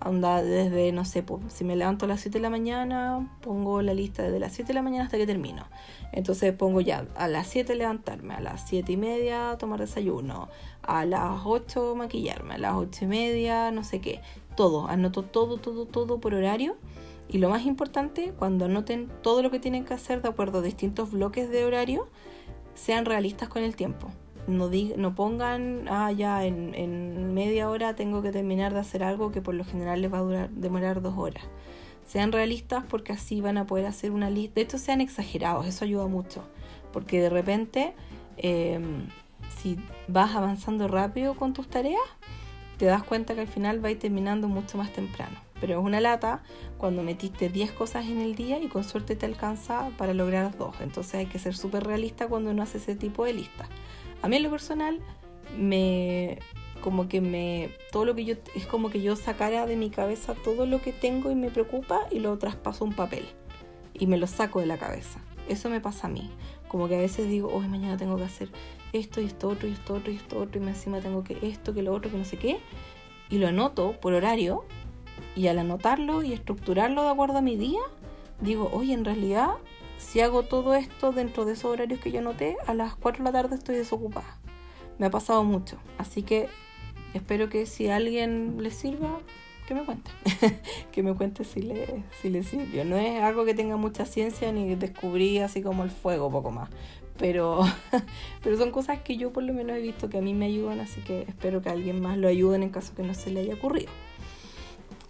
Anda desde, no sé, si me levanto a las 7 de la mañana, pongo la lista desde las 7 de la mañana hasta que termino. Entonces pongo ya a las 7 levantarme, a las 7 y media tomar desayuno, a las 8 maquillarme, a las 8 y media, no sé qué. Todo, anoto todo, todo, todo por horario. Y lo más importante, cuando anoten todo lo que tienen que hacer de acuerdo a distintos bloques de horario, sean realistas con el tiempo. no, no pongan, ah, ya en, media hora tengo que terminar de hacer algo que por lo general les va a durar, demorar dos horas. Sean realistas porque así van a poder hacer una lista. De hecho, sean exagerados, eso ayuda mucho. Porque de repente, em, si vas avanzando rápido con tus tareas, te das cuenta que al final vais terminando mucho más temprano. Pero es una lata cuando metiste 10 cosas en el día y con suerte te alcanza para lograr dos. Entonces hay que ser súper realista cuando uno hace ese tipo de listas. A mí en lo personal, me como que me todo lo que yo es como que yo sacara de mi cabeza todo lo que tengo y me preocupa y lo traspaso a un papel y me lo saco de la cabeza. Eso me pasa a mí. Como que a veces digo, hoy mañana tengo que hacer esto y esto otro y esto otro y esto otro y encima tengo que esto, que lo otro, que no sé qué. Y lo anoto por horario y al anotarlo y estructurarlo de acuerdo a mi día, digo, oye, en realidad, si hago todo esto dentro de esos horarios que yo anoté, a las 4 de la tarde estoy desocupada. Me ha pasado mucho. Así que espero que si a alguien le sirva, que me cuente. que me cuente si le, si le sirvió. No es algo que tenga mucha ciencia ni descubrí así como el fuego, poco más. Pero, pero son cosas que yo por lo menos he visto que a mí me ayudan, así que espero que alguien más lo ayuden en caso que no se le haya ocurrido.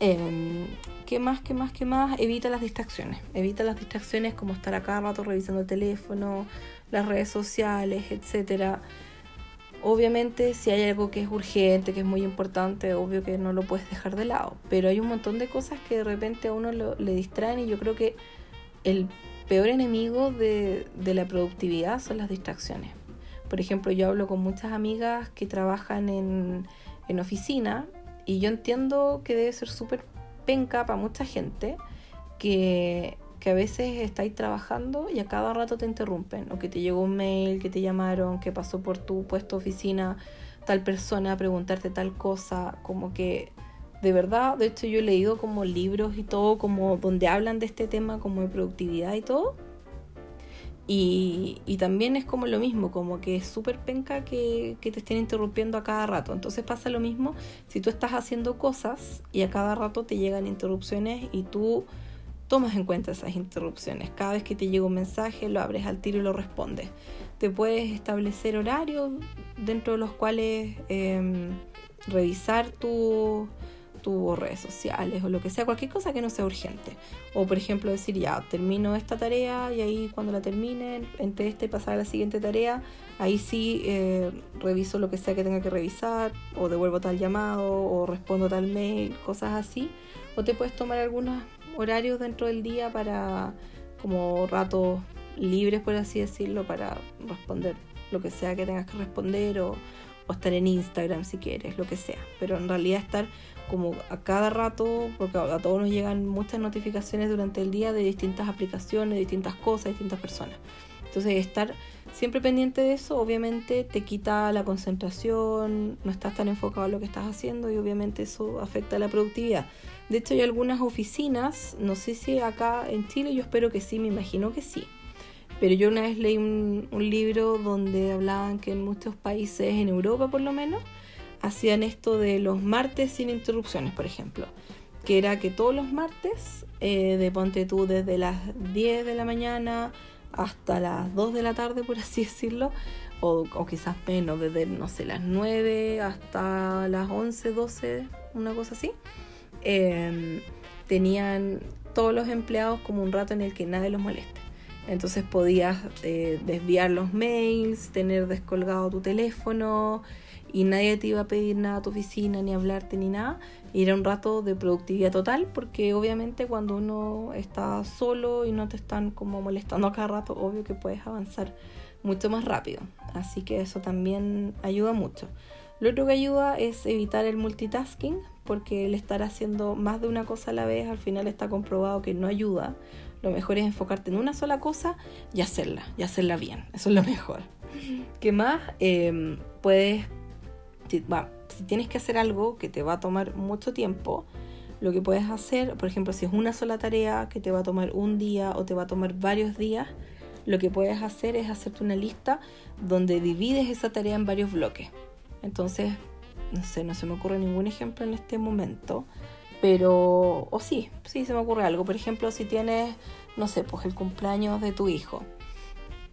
Em, ¿Qué más, qué más, qué más? Evita las distracciones. Evita las distracciones como estar a cada rato revisando el teléfono, las redes sociales, etc. Obviamente, si hay algo que es urgente, que es muy importante, obvio que no lo puedes dejar de lado. Pero hay un montón de cosas que de repente a uno le distraen y yo creo que el peor enemigo de, de la productividad son las distracciones. Por ejemplo, yo hablo con muchas amigas que trabajan en, en oficina y yo entiendo que debe ser súper penca para mucha gente que, que, a veces estáis trabajando y a cada rato te interrumpen, o que te llegó un mail, que te llamaron, que pasó por tu puesto oficina tal persona a preguntarte tal cosa, como que de verdad, de hecho yo he leído como libros y todo, como donde hablan de este tema como de productividad y todo. Y, también es como lo mismo, como que es súper penca que, te estén interrumpiendo a cada rato. Entonces pasa lo mismo si tú estás haciendo cosas y a cada rato te llegan interrupciones y tú tomas en cuenta esas interrupciones. Cada vez que te llega un mensaje lo abres al tiro y lo respondes. Te puedes establecer horarios dentro de los cuales eh, revisar tu tus redes sociales o lo que sea, cualquier cosa que no sea urgente. O por ejemplo decir, ya, termino esta tarea y ahí cuando la termine, entre esta y pasar a la siguiente tarea, ahí sí eh, reviso lo que sea que tenga que revisar, o devuelvo tal llamado, o respondo tal mail, cosas así. O te puedes tomar algunos horarios dentro del día para como ratos libres, por así decirlo, para responder lo que sea que tengas que responder o, o estar en Instagram si quieres, lo que sea. Pero en realidad estar como a cada rato, porque a todos nos llegan muchas notificaciones durante el día de distintas aplicaciones, distintas cosas, distintas personas. Entonces estar siempre pendiente de eso obviamente te quita la concentración, no estás tan enfocado en lo que estás haciendo y obviamente eso afecta a la productividad. De hecho hay algunas oficinas, no sé si acá en Chile, yo espero que sí, me imagino que sí. Pero yo una vez leí un, un libro donde hablaban que en muchos países, en Europa por lo menos, hacían esto de los martes sin interrupciones, por ejemplo, que era que todos los martes, eh, de ponte tú desde las 10 de la mañana hasta las 2 de la tarde, por así decirlo, o, quizás menos, desde, no sé, las 9 hasta las 11, 12, una cosa así, em, tenían todos los empleados como un rato en el que nadie los moleste. Entonces podías eh, desviar los mails, tener descolgado tu teléfono, y nadie te iba a pedir nada a tu oficina, ni hablarte, ni nada. Era un rato de productividad total, porque obviamente cuando uno está solo y no te están como molestando a cada rato, obvio que puedes avanzar mucho más rápido. Así que eso también ayuda mucho. Lo otro que ayuda es evitar el multitasking, porque el estar haciendo más de una cosa a la vez al final está comprobado que no ayuda. Lo mejor es enfocarte en una sola cosa y hacerla, y hacerla bien. Eso es lo mejor. ¿Qué más? Eh, puedes si, tienes que hacer algo que te va a tomar mucho tiempo, lo que puedes hacer, por ejemplo, si es una sola tarea que te va a tomar un día o te va a tomar varios días, lo que puedes hacer es hacerte una lista donde divides esa tarea en varios bloques. Entonces, no sé, no se me ocurre ningún ejemplo en este momento, pero, o sí, sí se me ocurre algo. Por ejemplo, si tienes, no sé, pues el cumpleaños de tu hijo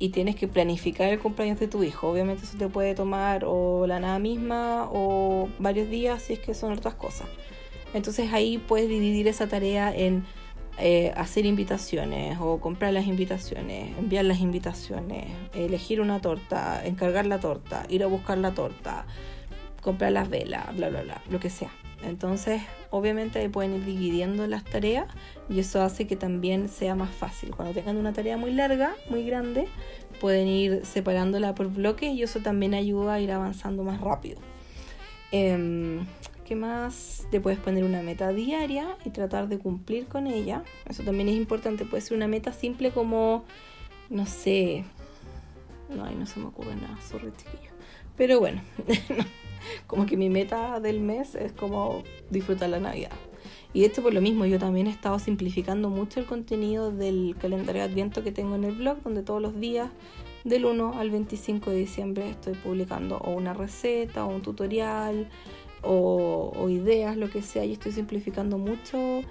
y tienes que planificar el cumpleaños de tu hijo. Obviamente eso te puede tomar o la nada misma o varios días si es que son otras cosas. Entonces ahí puedes dividir esa tarea en eh, hacer invitaciones o comprar las invitaciones, enviar las invitaciones, elegir una torta, encargar la torta, ir a buscar la torta, comprar las velas, bla, bla, bla, lo que sea. Entonces, obviamente ahí pueden ir dividiendo las tareas y eso hace que también sea más fácil. Cuando tengan una tarea muy larga, muy grande, pueden ir separándola por bloques y eso también ayuda a ir avanzando más rápido. Em, ¿Qué más? Te puedes poner una meta diaria y tratar de cumplir con ella. Eso también es importante. Puede ser una meta simple como, no sé, no, no se me ocurre nada, sorry chiquillo. Pero bueno, como que mi meta del mes es como disfrutar la Navidad. Y esto por lo mismo, yo también he estado simplificando mucho el contenido del calendario de Adviento que tengo en el blog, donde todos los días del 1 al 25 de diciembre estoy publicando o una receta o un tutorial o, ideas, lo que sea, y estoy simplificando mucho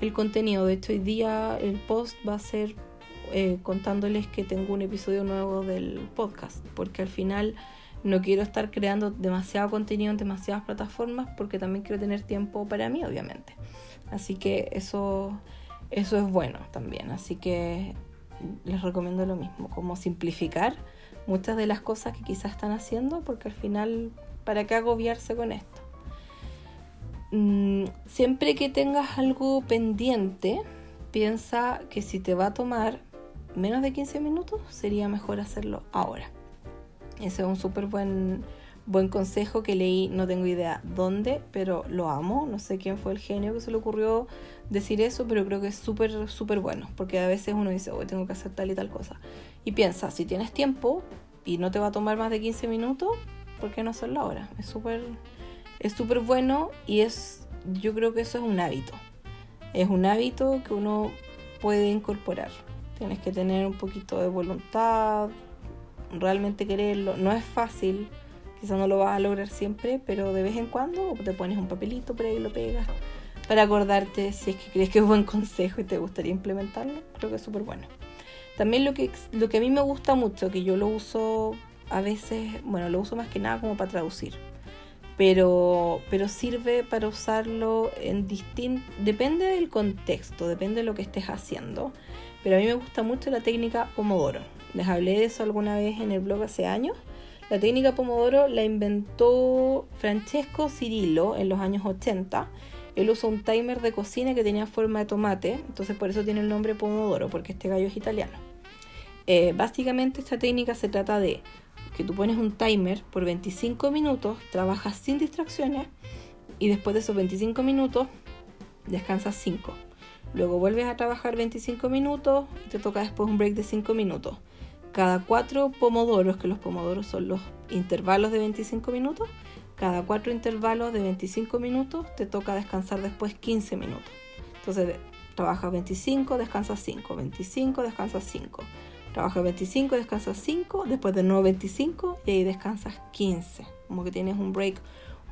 el contenido. De hecho, hoy día el post va a ser eh, contándoles que tengo un episodio nuevo del podcast, porque al final no quiero estar creando demasiado contenido en demasiadas plataformas porque también quiero tener tiempo para mí, obviamente. Así que eso, eso es bueno también. Así que les recomiendo lo mismo, como simplificar muchas de las cosas que quizás están haciendo, porque al final, ¿para qué agobiarse con esto? Mm, siempre que tengas algo pendiente, piensa que si te va a tomar menos de 15 minutos, sería mejor hacerlo ahora. Ese es un súper buen, buen consejo que leí, no tengo idea dónde, pero lo amo. No sé quién fue el genio que se le ocurrió decir eso, pero creo que es súper, súper bueno, porque a veces uno dice, hoy tengo que hacer tal y tal cosa. Y piensa, si tienes tiempo y no te va a tomar más de 15 minutos, ¿por qué no hacerlo ahora? Es súper es súper bueno y es, yo creo que eso es un hábito. Es un hábito que uno puede incorporar. Tienes que tener un poquito de voluntad, realmente quererlo. No es fácil, quizás no lo vas a lograr siempre, pero de vez en cuando te pones un papelito por ahí y lo pegas para acordarte si es que crees que es buen consejo y te gustaría implementarlo. Creo que es súper bueno. También lo que, lo que a mí me gusta mucho, que yo lo uso a veces, bueno, lo uso más que nada como para traducir pero, pero sirve para usarlo en distinto, depende del contexto, depende de lo que estés haciendo. Pero a mí me gusta mucho la técnica Pomodoro. Les hablé de eso alguna vez en el blog hace años. La técnica Pomodoro la inventó Francesco Cirillo en los años 80. Él usó un timer de cocina que tenía forma de tomate, entonces por eso tiene el nombre Pomodoro, porque este gallo es italiano. Eh, básicamente esta técnica se trata de que tú pones un timer por 25 minutos, trabajas sin distracciones y después de esos 25 minutos descansas 5. Luego vuelves a trabajar 25 minutos y te toca después un break de 5 minutos. Cada 4 pomodoros, que los pomodoros son los intervalos de 25 minutos, cada 4 intervalos de 25 minutos te toca descansar después 15 minutos. Entonces trabajas 25, descansas 5, 25, descansas 5. Trabajas 25, descansas 5, después de nuevo 25 y ahí descansas 15. Como que tienes un break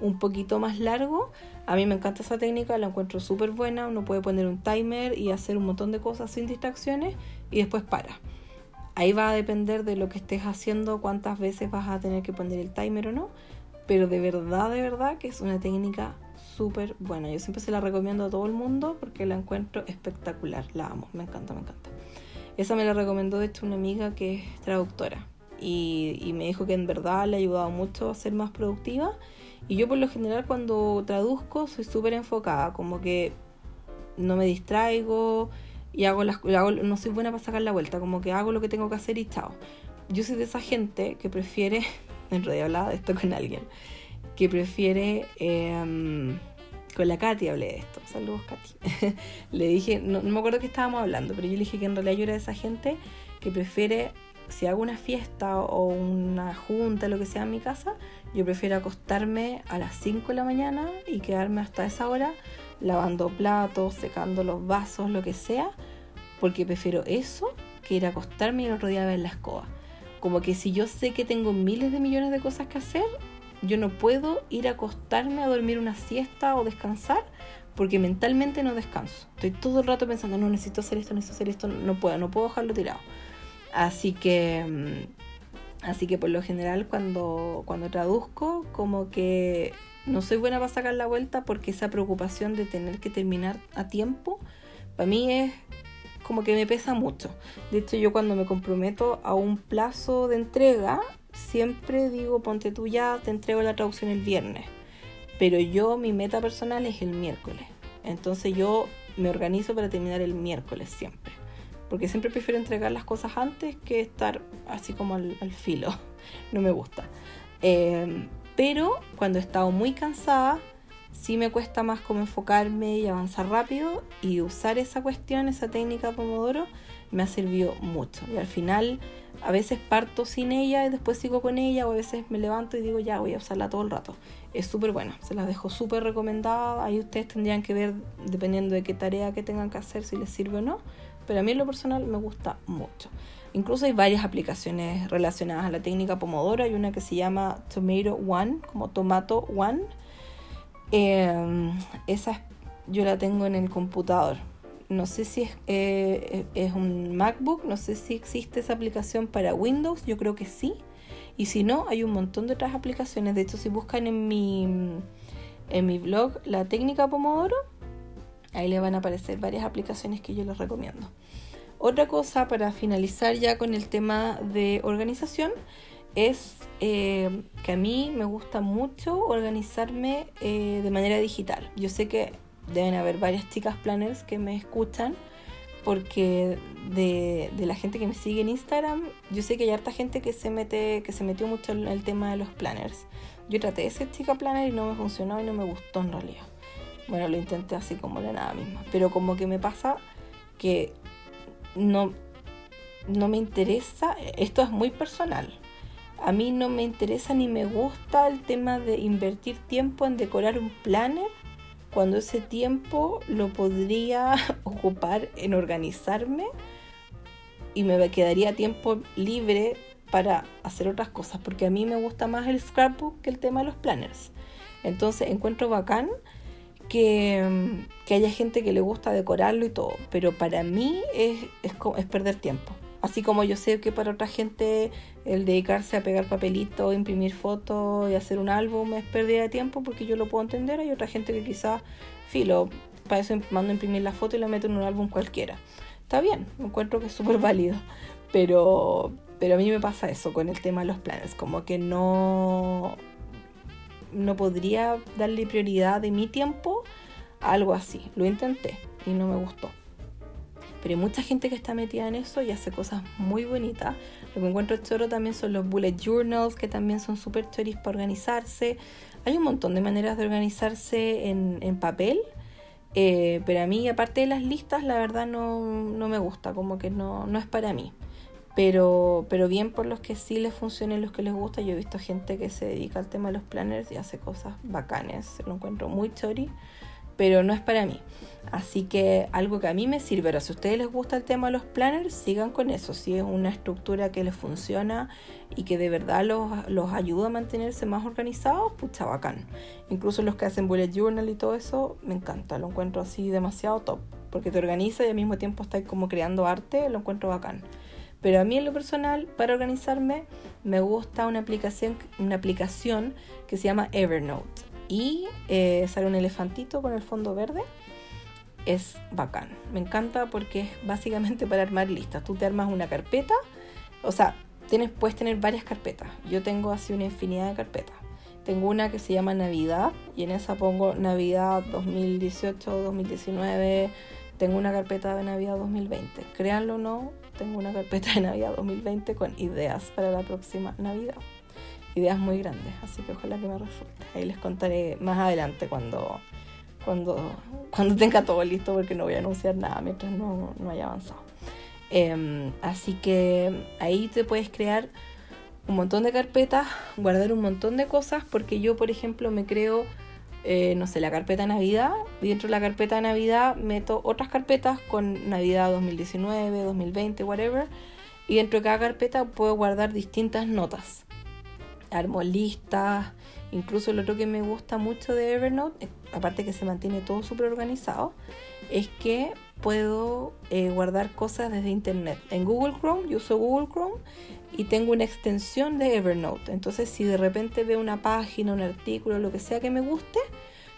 un poquito más largo. A mí me encanta esa técnica, la encuentro súper buena. Uno puede poner un timer y hacer un montón de cosas sin distracciones y después para. Ahí va a depender de lo que estés haciendo, cuántas veces vas a tener que poner el timer o no. Pero de verdad, de verdad que es una técnica súper buena. Yo siempre se la recomiendo a todo el mundo porque la encuentro espectacular. La amo, me encanta, me encanta. Esa me la recomendó de hecho una amiga que es traductora y, me dijo que en verdad le ha ayudado mucho a ser más productiva. Y yo por lo general cuando traduzco soy súper enfocada, como que no me distraigo y hago las no soy buena para sacar la vuelta, como que hago lo que tengo que hacer y chao. Yo soy de esa gente que prefiere, en realidad hablaba de esto con alguien, que prefiere em, con la Katy hablé de esto. Saludos, Katy. le dije, no, me acuerdo qué estábamos hablando, pero yo le dije que en realidad yo era de esa gente que prefiere, si hago una fiesta o una junta, lo que sea en mi casa, yo prefiero acostarme a las 5 de la mañana y quedarme hasta esa hora lavando platos, secando los vasos, lo que sea, porque prefiero eso que ir a acostarme y el otro día ver la escoba. Como que si yo sé que tengo miles de millones de cosas que hacer, yo no puedo ir a acostarme a dormir una siesta o descansar porque mentalmente no descanso. Estoy todo el rato pensando, no necesito hacer esto, necesito hacer esto, no puedo, no puedo dejarlo tirado. Así que, mm, así que por lo general cuando, cuando traduzco, como que no soy buena para sacar la vuelta porque esa preocupación de tener que terminar a tiempo, para mí es como que me pesa mucho. De hecho, yo cuando me comprometo a un plazo de entrega, siempre digo, ponte tú ya, te entrego la traducción el viernes. Pero yo, mi meta personal es el miércoles. Entonces yo me organizo para terminar el miércoles siempre. Porque siempre prefiero entregar las cosas antes que estar así como al, filo. No me gusta. Eh, pero cuando he estado muy cansada, sí me cuesta más como enfocarme y avanzar rápido y usar esa cuestión, esa técnica Pomodoro, me ha servido mucho. Y al final a veces parto sin ella y después sigo con ella o a veces me levanto y digo ya voy a usarla todo el rato. Es súper buena, se las dejo súper recomendada. Ahí ustedes tendrían que ver dependiendo de qué tarea que tengan que hacer si les sirve o no. Pero a mí en lo personal me gusta mucho. Incluso hay varias aplicaciones relacionadas a la técnica Pomodoro. Hay una que se llama Tomato One, como Tomato One. Em, esa yo la tengo en el computador. No sé si es, eh, es un MacBook, no sé si existe esa aplicación para Windows, yo creo que sí. Y si no, hay un montón de otras aplicaciones. De hecho, si buscan en mi, en mi blog la técnica Pomodoro, ahí le van a aparecer varias aplicaciones que yo les recomiendo. Otra cosa para finalizar ya con el tema de organización es eh, que a mí me gusta mucho organizarme eh, de manera digital. Yo sé que deben haber varias chicas planners que me escuchan porque de, la gente que me sigue en Instagram, yo sé que hay harta gente que se mete, que se metió mucho en el tema de los planners. Yo traté de ser chica planner y no me funcionó y no me gustó en realidad. Bueno, lo intenté así como la nada misma. Pero como que me pasa que no, no me interesa, esto es muy personal. A mí no me interesa ni me gusta el tema de invertir tiempo en decorar un planner cuando ese tiempo lo podría ocupar en organizarme y me quedaría tiempo libre para hacer otras cosas, porque a mí me gusta más el scrapbook que el tema de los planners. Entonces encuentro bacán que, haya gente que le gusta decorarlo y todo, pero para mí es, es, perder tiempo. Así como yo sé que para otra gente el dedicarse a pegar papelito, imprimir fotos y hacer un álbum es pérdida de tiempo porque yo lo puedo entender. Hay otra gente que quizás, filo, para eso mando a imprimir la foto y la meto en un álbum cualquiera. Está bien, encuentro que es súper válido. Pero, pero a mí me pasa eso con el tema de los planes, como que no, no podría darle prioridad de mi tiempo a algo así. Lo intenté y no me gustó. Pero hay mucha gente que está metida en eso y hace cosas muy bonitas. Lo que encuentro choro también son los bullet journals, que también son súper choris para organizarse. Hay un montón de maneras de organizarse en, papel. Eh, pero a mí, aparte de las listas, la verdad no, no me gusta, como que no, no es para mí. Pero, pero bien por los que sí les funcionen, los que les gusta. Yo he visto gente que se dedica al tema de los planners y hace cosas bacanes. Lo encuentro muy chori, pero no es para mí. Así que algo que a mí me sirve. Pero si a ustedes les gusta el tema de los planners, sigan con eso. Si es una estructura que les funciona y que de verdad los, los ayuda a mantenerse más organizados, pucha bacán. Incluso los que hacen bullet journal y todo eso, me encanta. Lo encuentro así demasiado top. Porque te organiza y al mismo tiempo estás como creando arte, lo encuentro bacán. Pero a mí en lo personal, para organizarme, me gusta una aplicación, una aplicación que se llama Evernote. Y eh, sale un elefantito con el fondo verde. Es bacán. Me encanta porque es básicamente para armar listas. Tú te armas una carpeta. O sea, tienes, puedes tener varias carpetas. Yo tengo así una infinidad de carpetas. Tengo una que se llama Navidad y en esa pongo Navidad 2018, 2019. Tengo una carpeta de Navidad 2020. Créanlo o no, tengo una carpeta de Navidad 2020 con ideas para la próxima Navidad. Ideas muy grandes, así que ojalá que me resulte. Ahí les contaré más adelante cuando, cuando, cuando tenga todo listo, porque no voy a anunciar nada mientras no, no haya avanzado. Em, así que ahí te puedes crear un montón de carpetas, guardar un montón de cosas, porque yo, por ejemplo, me creo eh, no sé, la carpeta Navidad. Y dentro de la carpeta Navidad meto otras carpetas con Navidad 2019, 2020, whatever. Y dentro de cada carpeta puedo guardar distintas notas. armo listas, incluso lo otro que me gusta mucho de Evernote, aparte que se mantiene todo súper organizado, es que puedo eh, guardar cosas desde internet. En Google Chrome, yo uso Google Chrome y tengo una extensión de Evernote. Entonces, si de repente veo una página, un artículo, lo que sea que me guste,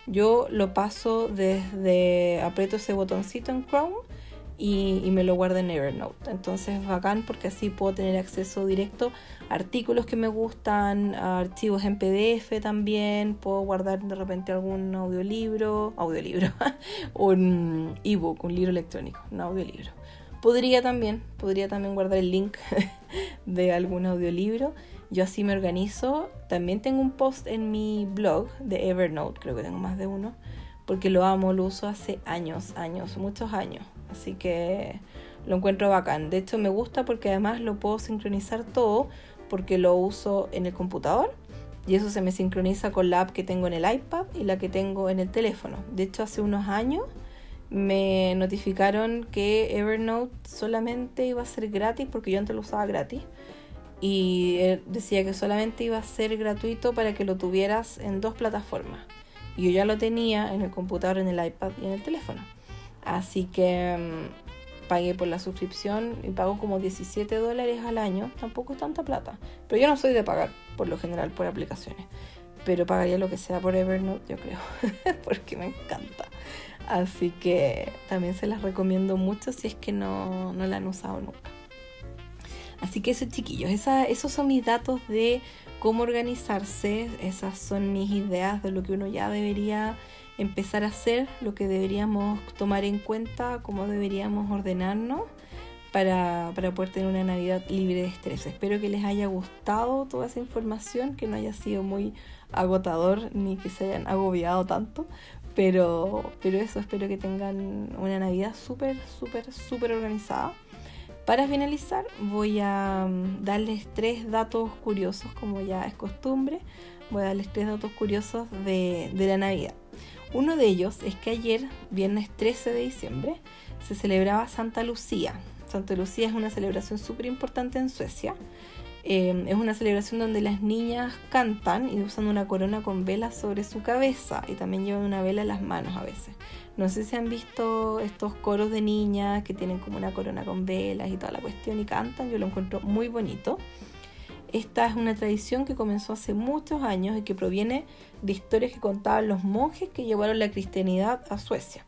yo lo paso desde, aprieto ese botoncito en Chrome y, me lo guardo en Evernote. Entonces, bacán porque así puedo tener acceso directo a artículos que me gustan, a archivos en PDF también, puedo guardar de repente algún audiolibro, audiolibro, un ebook, un libro electrónico, un audiolibro. Podría también, podría también guardar el link de algún audiolibro. Yo así me organizo. También tengo un post en mi blog de Evernote, creo que tengo más de uno, porque lo amo, lo uso hace años, años, muchos años. Así que lo encuentro bacán. De hecho me gusta porque además lo puedo sincronizar todo porque lo uso en el computador y eso se me sincroniza con la app que tengo en el iPad y la que tengo en el teléfono. De hecho hace unos años me notificaron que Evernote solamente iba a ser gratis porque yo antes lo usaba gratis y eh, decía que solamente iba a ser gratuito para que lo tuvieras en dos plataformas. Y yo ya lo tenía en el computador, en el iPad y en el teléfono. Así que mm, pagué por la suscripción y pago como 17 dólares al año tampoco es tanta plata. Pero yo no soy de pagar por lo general por aplicaciones. Pero pagaría lo que sea por Evernote yo creo porque me encanta Así que también se las recomiendo mucho si es que no, la han usado nunca. Así que eso chiquillos, esos son mis datos de cómo organizarse, esas son mis ideas de lo que uno ya debería empezar a hacer, lo que deberíamos tomar en cuenta, cómo deberíamos ordenarnos para, para poder tener una Navidad libre de estrés. Espero que les haya gustado toda esa información, que no haya sido muy agotador ni que se hayan agobiado tanto, pero, pero eso, espero que tengan una Navidad súper, súper, súper organizada. Para finalizar, voy a mm, darles tres datos curiosos, como ya es costumbre. Voy a darles tres datos curiosos de, de la Navidad. Uno de ellos es que ayer, viernes 13 de diciembre, se celebraba Santa Lucía. Santa Lucía es una celebración súper importante en Suecia Em, es una celebración donde las niñas cantan y usan una corona con velas sobre su cabeza y también llevan una vela en las manos a veces. No sé si han visto estos coros de niñas que tienen como una corona con velas y toda la cuestión y cantan, yo lo encuentro muy bonito. Esta es una tradición que comenzó hace muchos años y que proviene de historias que contaban los monjes que llevaron la cristianidad a Suecia.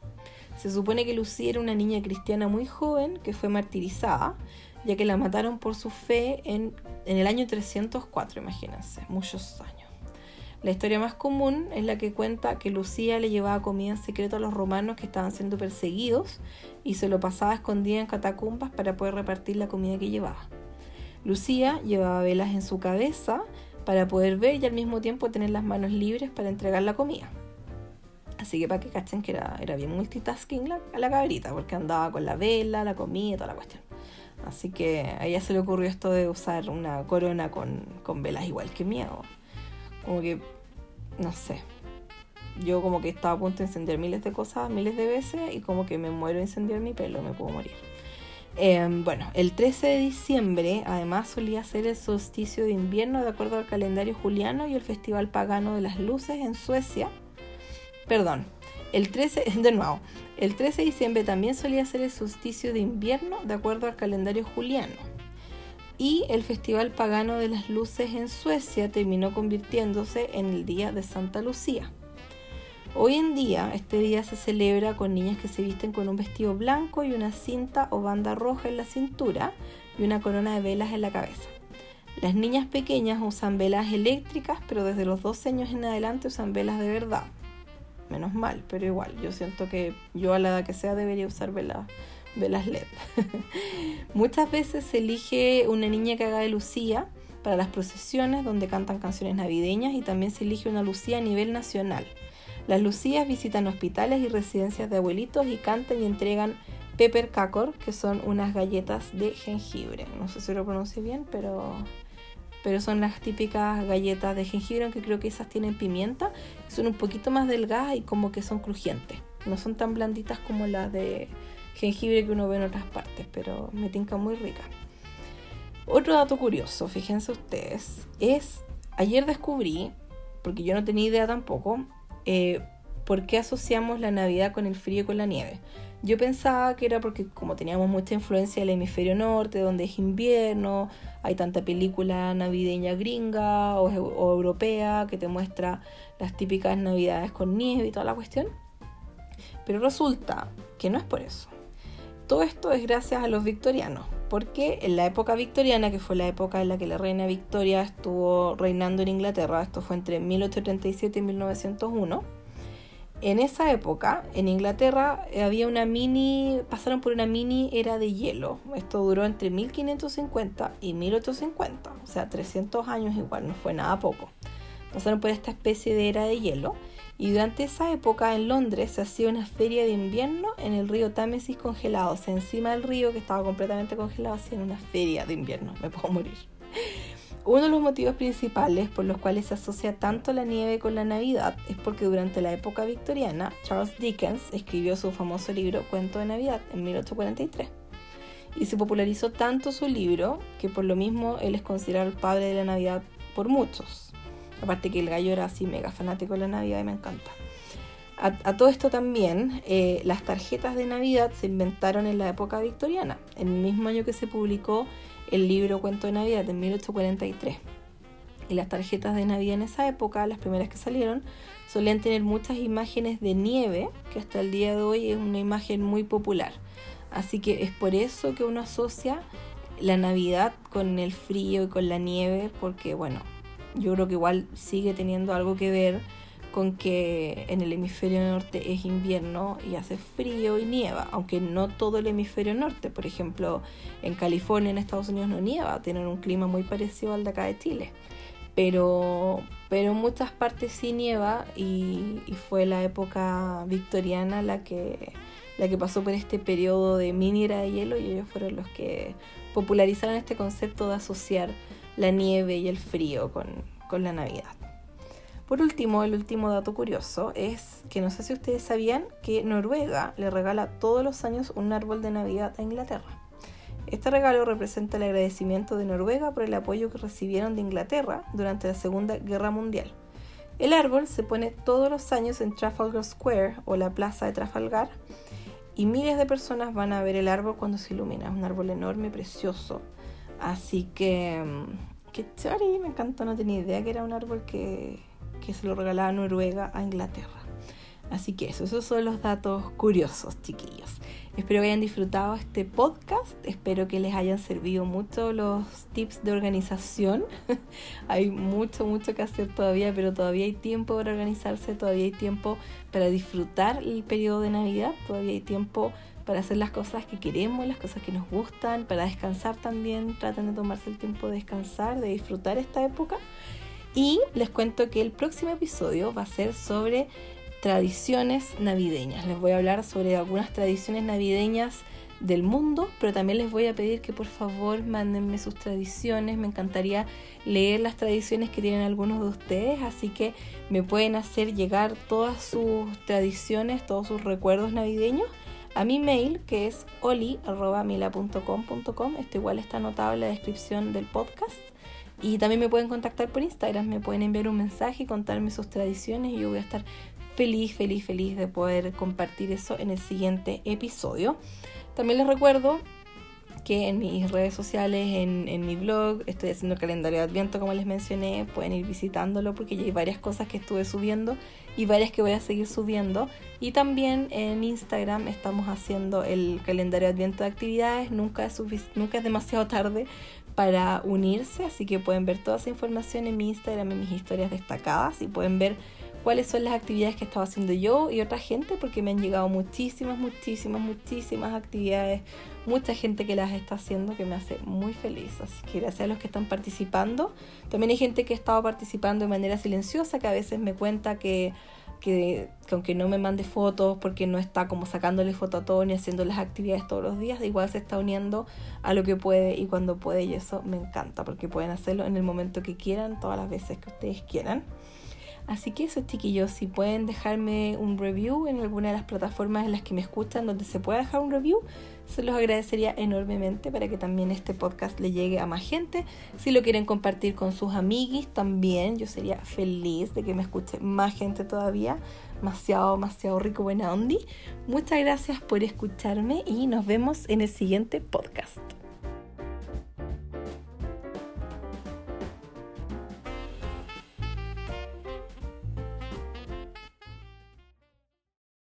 Se supone que Lucía era una niña cristiana muy joven que fue martirizada ya que la mataron por su fe en, el año 304, imagínense, muchos años. La historia más común es la que cuenta que Lucía le llevaba comida en secreto a los romanos que estaban siendo perseguidos y se lo pasaba escondida en catacumbas para poder repartir la comida que llevaba. Lucía llevaba velas en su cabeza para poder ver y al mismo tiempo tener las manos libres para entregar la comida. Así que para que cachen que era, era bien multitasking la, la cabrita, porque andaba con la vela, la comida, toda la cuestión. Así que a ella se le ocurrió esto de usar una corona con, velas igual que miedo. Como que, no sé. Yo como que estaba a punto de encender miles de cosas, miles de veces, y como que me muero de incendiar mi pelo, me puedo morir. Em, bueno, el 13 de diciembre además solía ser el solsticio de invierno de acuerdo al calendario juliano y el Festival Pagano de las Luces en Suecia. Perdón, el 13, de nuevo, el 13 de diciembre también solía ser el solsticio de invierno de acuerdo al calendario juliano. Y el Festival Pagano de las Luces en Suecia terminó convirtiéndose en el Día de Santa Lucía. Hoy en día este día se celebra con niñas que se visten con un vestido blanco y una cinta o banda roja en la cintura y una corona de velas en la cabeza. Las niñas pequeñas usan velas eléctricas, pero desde los 12 años en adelante usan velas de verdad menos mal, pero igual, yo siento que yo a la edad que sea debería usar velas, velas LED. Muchas veces se elige una niña que haga de Lucía para las procesiones donde cantan canciones navideñas y también se elige una Lucía a nivel nacional. Las Lucías visitan hospitales y residencias de abuelitos y cantan y entregan pepper cacor, que son unas galletas de jengibre. No sé si lo pronuncie bien, pero pero son las típicas galletas de jengibre, aunque creo que esas tienen pimienta, son un poquito más delgadas y como que son crujientes. No son tan blanditas como las de jengibre que uno ve en otras partes, pero me tinca muy rica. Otro dato curioso, fíjense ustedes, es ayer descubrí, porque yo no tenía idea tampoco, eh, por qué asociamos la Navidad con el frío y con la nieve. Yo pensaba que era porque como teníamos mucha influencia del hemisferio norte, donde es invierno, hay tanta película navideña gringa o, o europea que te muestra las típicas navidades con nieve y toda la cuestión. Pero resulta que no es por eso. Todo esto es gracias a los victorianos, porque en la época victoriana, que fue la época en la que la reina Victoria estuvo reinando en Inglaterra, esto fue entre 1837 y 1901, en esa época en Inglaterra había una mini, pasaron por una mini era de hielo. Esto duró entre 1550 y 1850, o sea, 300 años igual, no fue nada poco. Pasaron por esta especie de era de hielo y durante esa época en Londres se hacía una feria de invierno en el río Támesis congelado. O sea, encima del río que estaba completamente congelado hacían una feria de invierno. Me puedo morir. Uno de los motivos principales por los cuales se asocia tanto la nieve con la Navidad es porque durante la época victoriana Charles Dickens escribió su famoso libro Cuento de Navidad en 1843. Y se popularizó tanto su libro que por lo mismo él es considerado el padre de la Navidad por muchos. Aparte que el gallo era así mega fanático de la Navidad y me encanta. A, todo esto también, eh, las tarjetas de Navidad se inventaron en la época victoriana, el mismo año que se publicó el libro Cuento de Navidad, en 1843. Y las tarjetas de Navidad en esa época, las primeras que salieron, solían tener muchas imágenes de nieve, que hasta el día de hoy es una imagen muy popular. Así que es por eso que uno asocia la Navidad con el frío y con la nieve, porque bueno, yo creo que igual sigue teniendo algo que ver con que en el hemisferio norte es invierno y hace frío y nieva, aunque no todo el hemisferio norte, por ejemplo, en California, en Estados Unidos no nieva, tienen un clima muy parecido al de acá de Chile, pero, pero en muchas partes sí nieva y, fue la época victoriana la que, la que pasó por este periodo de mini era de hielo y ellos fueron los que popularizaron este concepto de asociar la nieve y el frío con, la Navidad. Por último, el último dato curioso es que no sé si ustedes sabían que Noruega le regala todos los años un árbol de Navidad a Inglaterra. Este regalo representa el agradecimiento de Noruega por el apoyo que recibieron de Inglaterra durante la Segunda Guerra Mundial. El árbol se pone todos los años en Trafalgar Square o la plaza de Trafalgar y miles de personas van a ver el árbol cuando se ilumina. Un árbol enorme, precioso. Así que mm, Qué chori, me encantó, no tenía idea que era un árbol que, que se lo regalaba Noruega a Inglaterra. Así que eso, esos son los datos curiosos, chiquillos. Espero que hayan disfrutado este podcast, espero que les hayan servido mucho los tips de organización. hay mucho, mucho que hacer todavía, pero todavía hay tiempo para organizarse, todavía hay tiempo para disfrutar el periodo de Navidad, todavía hay tiempo para hacer las cosas que queremos, las cosas que nos gustan, para descansar también, traten de tomarse el tiempo de descansar, de disfrutar esta época. Y les cuento que el próximo episodio va a ser sobre tradiciones navideñas. Les voy a hablar sobre algunas tradiciones navideñas del mundo, pero también les voy a pedir que por favor mándenme sus tradiciones. Me encantaría leer las tradiciones que tienen algunos de ustedes, así que me pueden hacer llegar todas sus tradiciones, todos sus recuerdos navideños a mi mail que es oli.mila.com.com. Esto igual está anotado en la descripción del podcast. Y también me pueden contactar por Instagram, me pueden enviar un mensaje y contarme sus tradiciones y yo voy a estar feliz, feliz, feliz de poder compartir eso en el siguiente episodio. También les recuerdo que en mis redes sociales, en, en, mi blog, estoy haciendo el calendario de Adviento, como les mencioné, pueden ir visitándolo porque ya hay varias cosas que estuve subiendo y varias que voy a seguir subiendo. Y también en Instagram estamos haciendo el calendario de Adviento de actividades, nunca es, nunca es demasiado tarde para unirse, así que pueden ver toda esa información en mi Instagram, en mis historias destacadas y pueden ver cuáles son las actividades que estaba haciendo yo y otra gente, porque me han llegado muchísimas, muchísimas, muchísimas actividades, mucha gente que las está haciendo que me hace muy feliz. Así que gracias a los que están participando. También hay gente que ha estado participando de manera silenciosa, que a veces me cuenta que, que, aunque no me mande fotos, porque no está como sacándole foto a todo ni haciendo las actividades todos los días, igual se está uniendo a lo que puede y cuando puede y eso me encanta, porque pueden hacerlo en el momento que quieran, todas las veces que ustedes quieran. Así que eso chiquillos, si pueden dejarme un review en alguna de las plataformas en las que me escuchan donde se pueda dejar un review, se los agradecería enormemente para que también este podcast le llegue a más gente. Si lo quieren compartir con sus amiguis también, yo sería feliz de que me escuche más gente todavía. Demasiado, demasiado rico, buena ondi. Muchas gracias por escucharme y nos vemos en el siguiente podcast.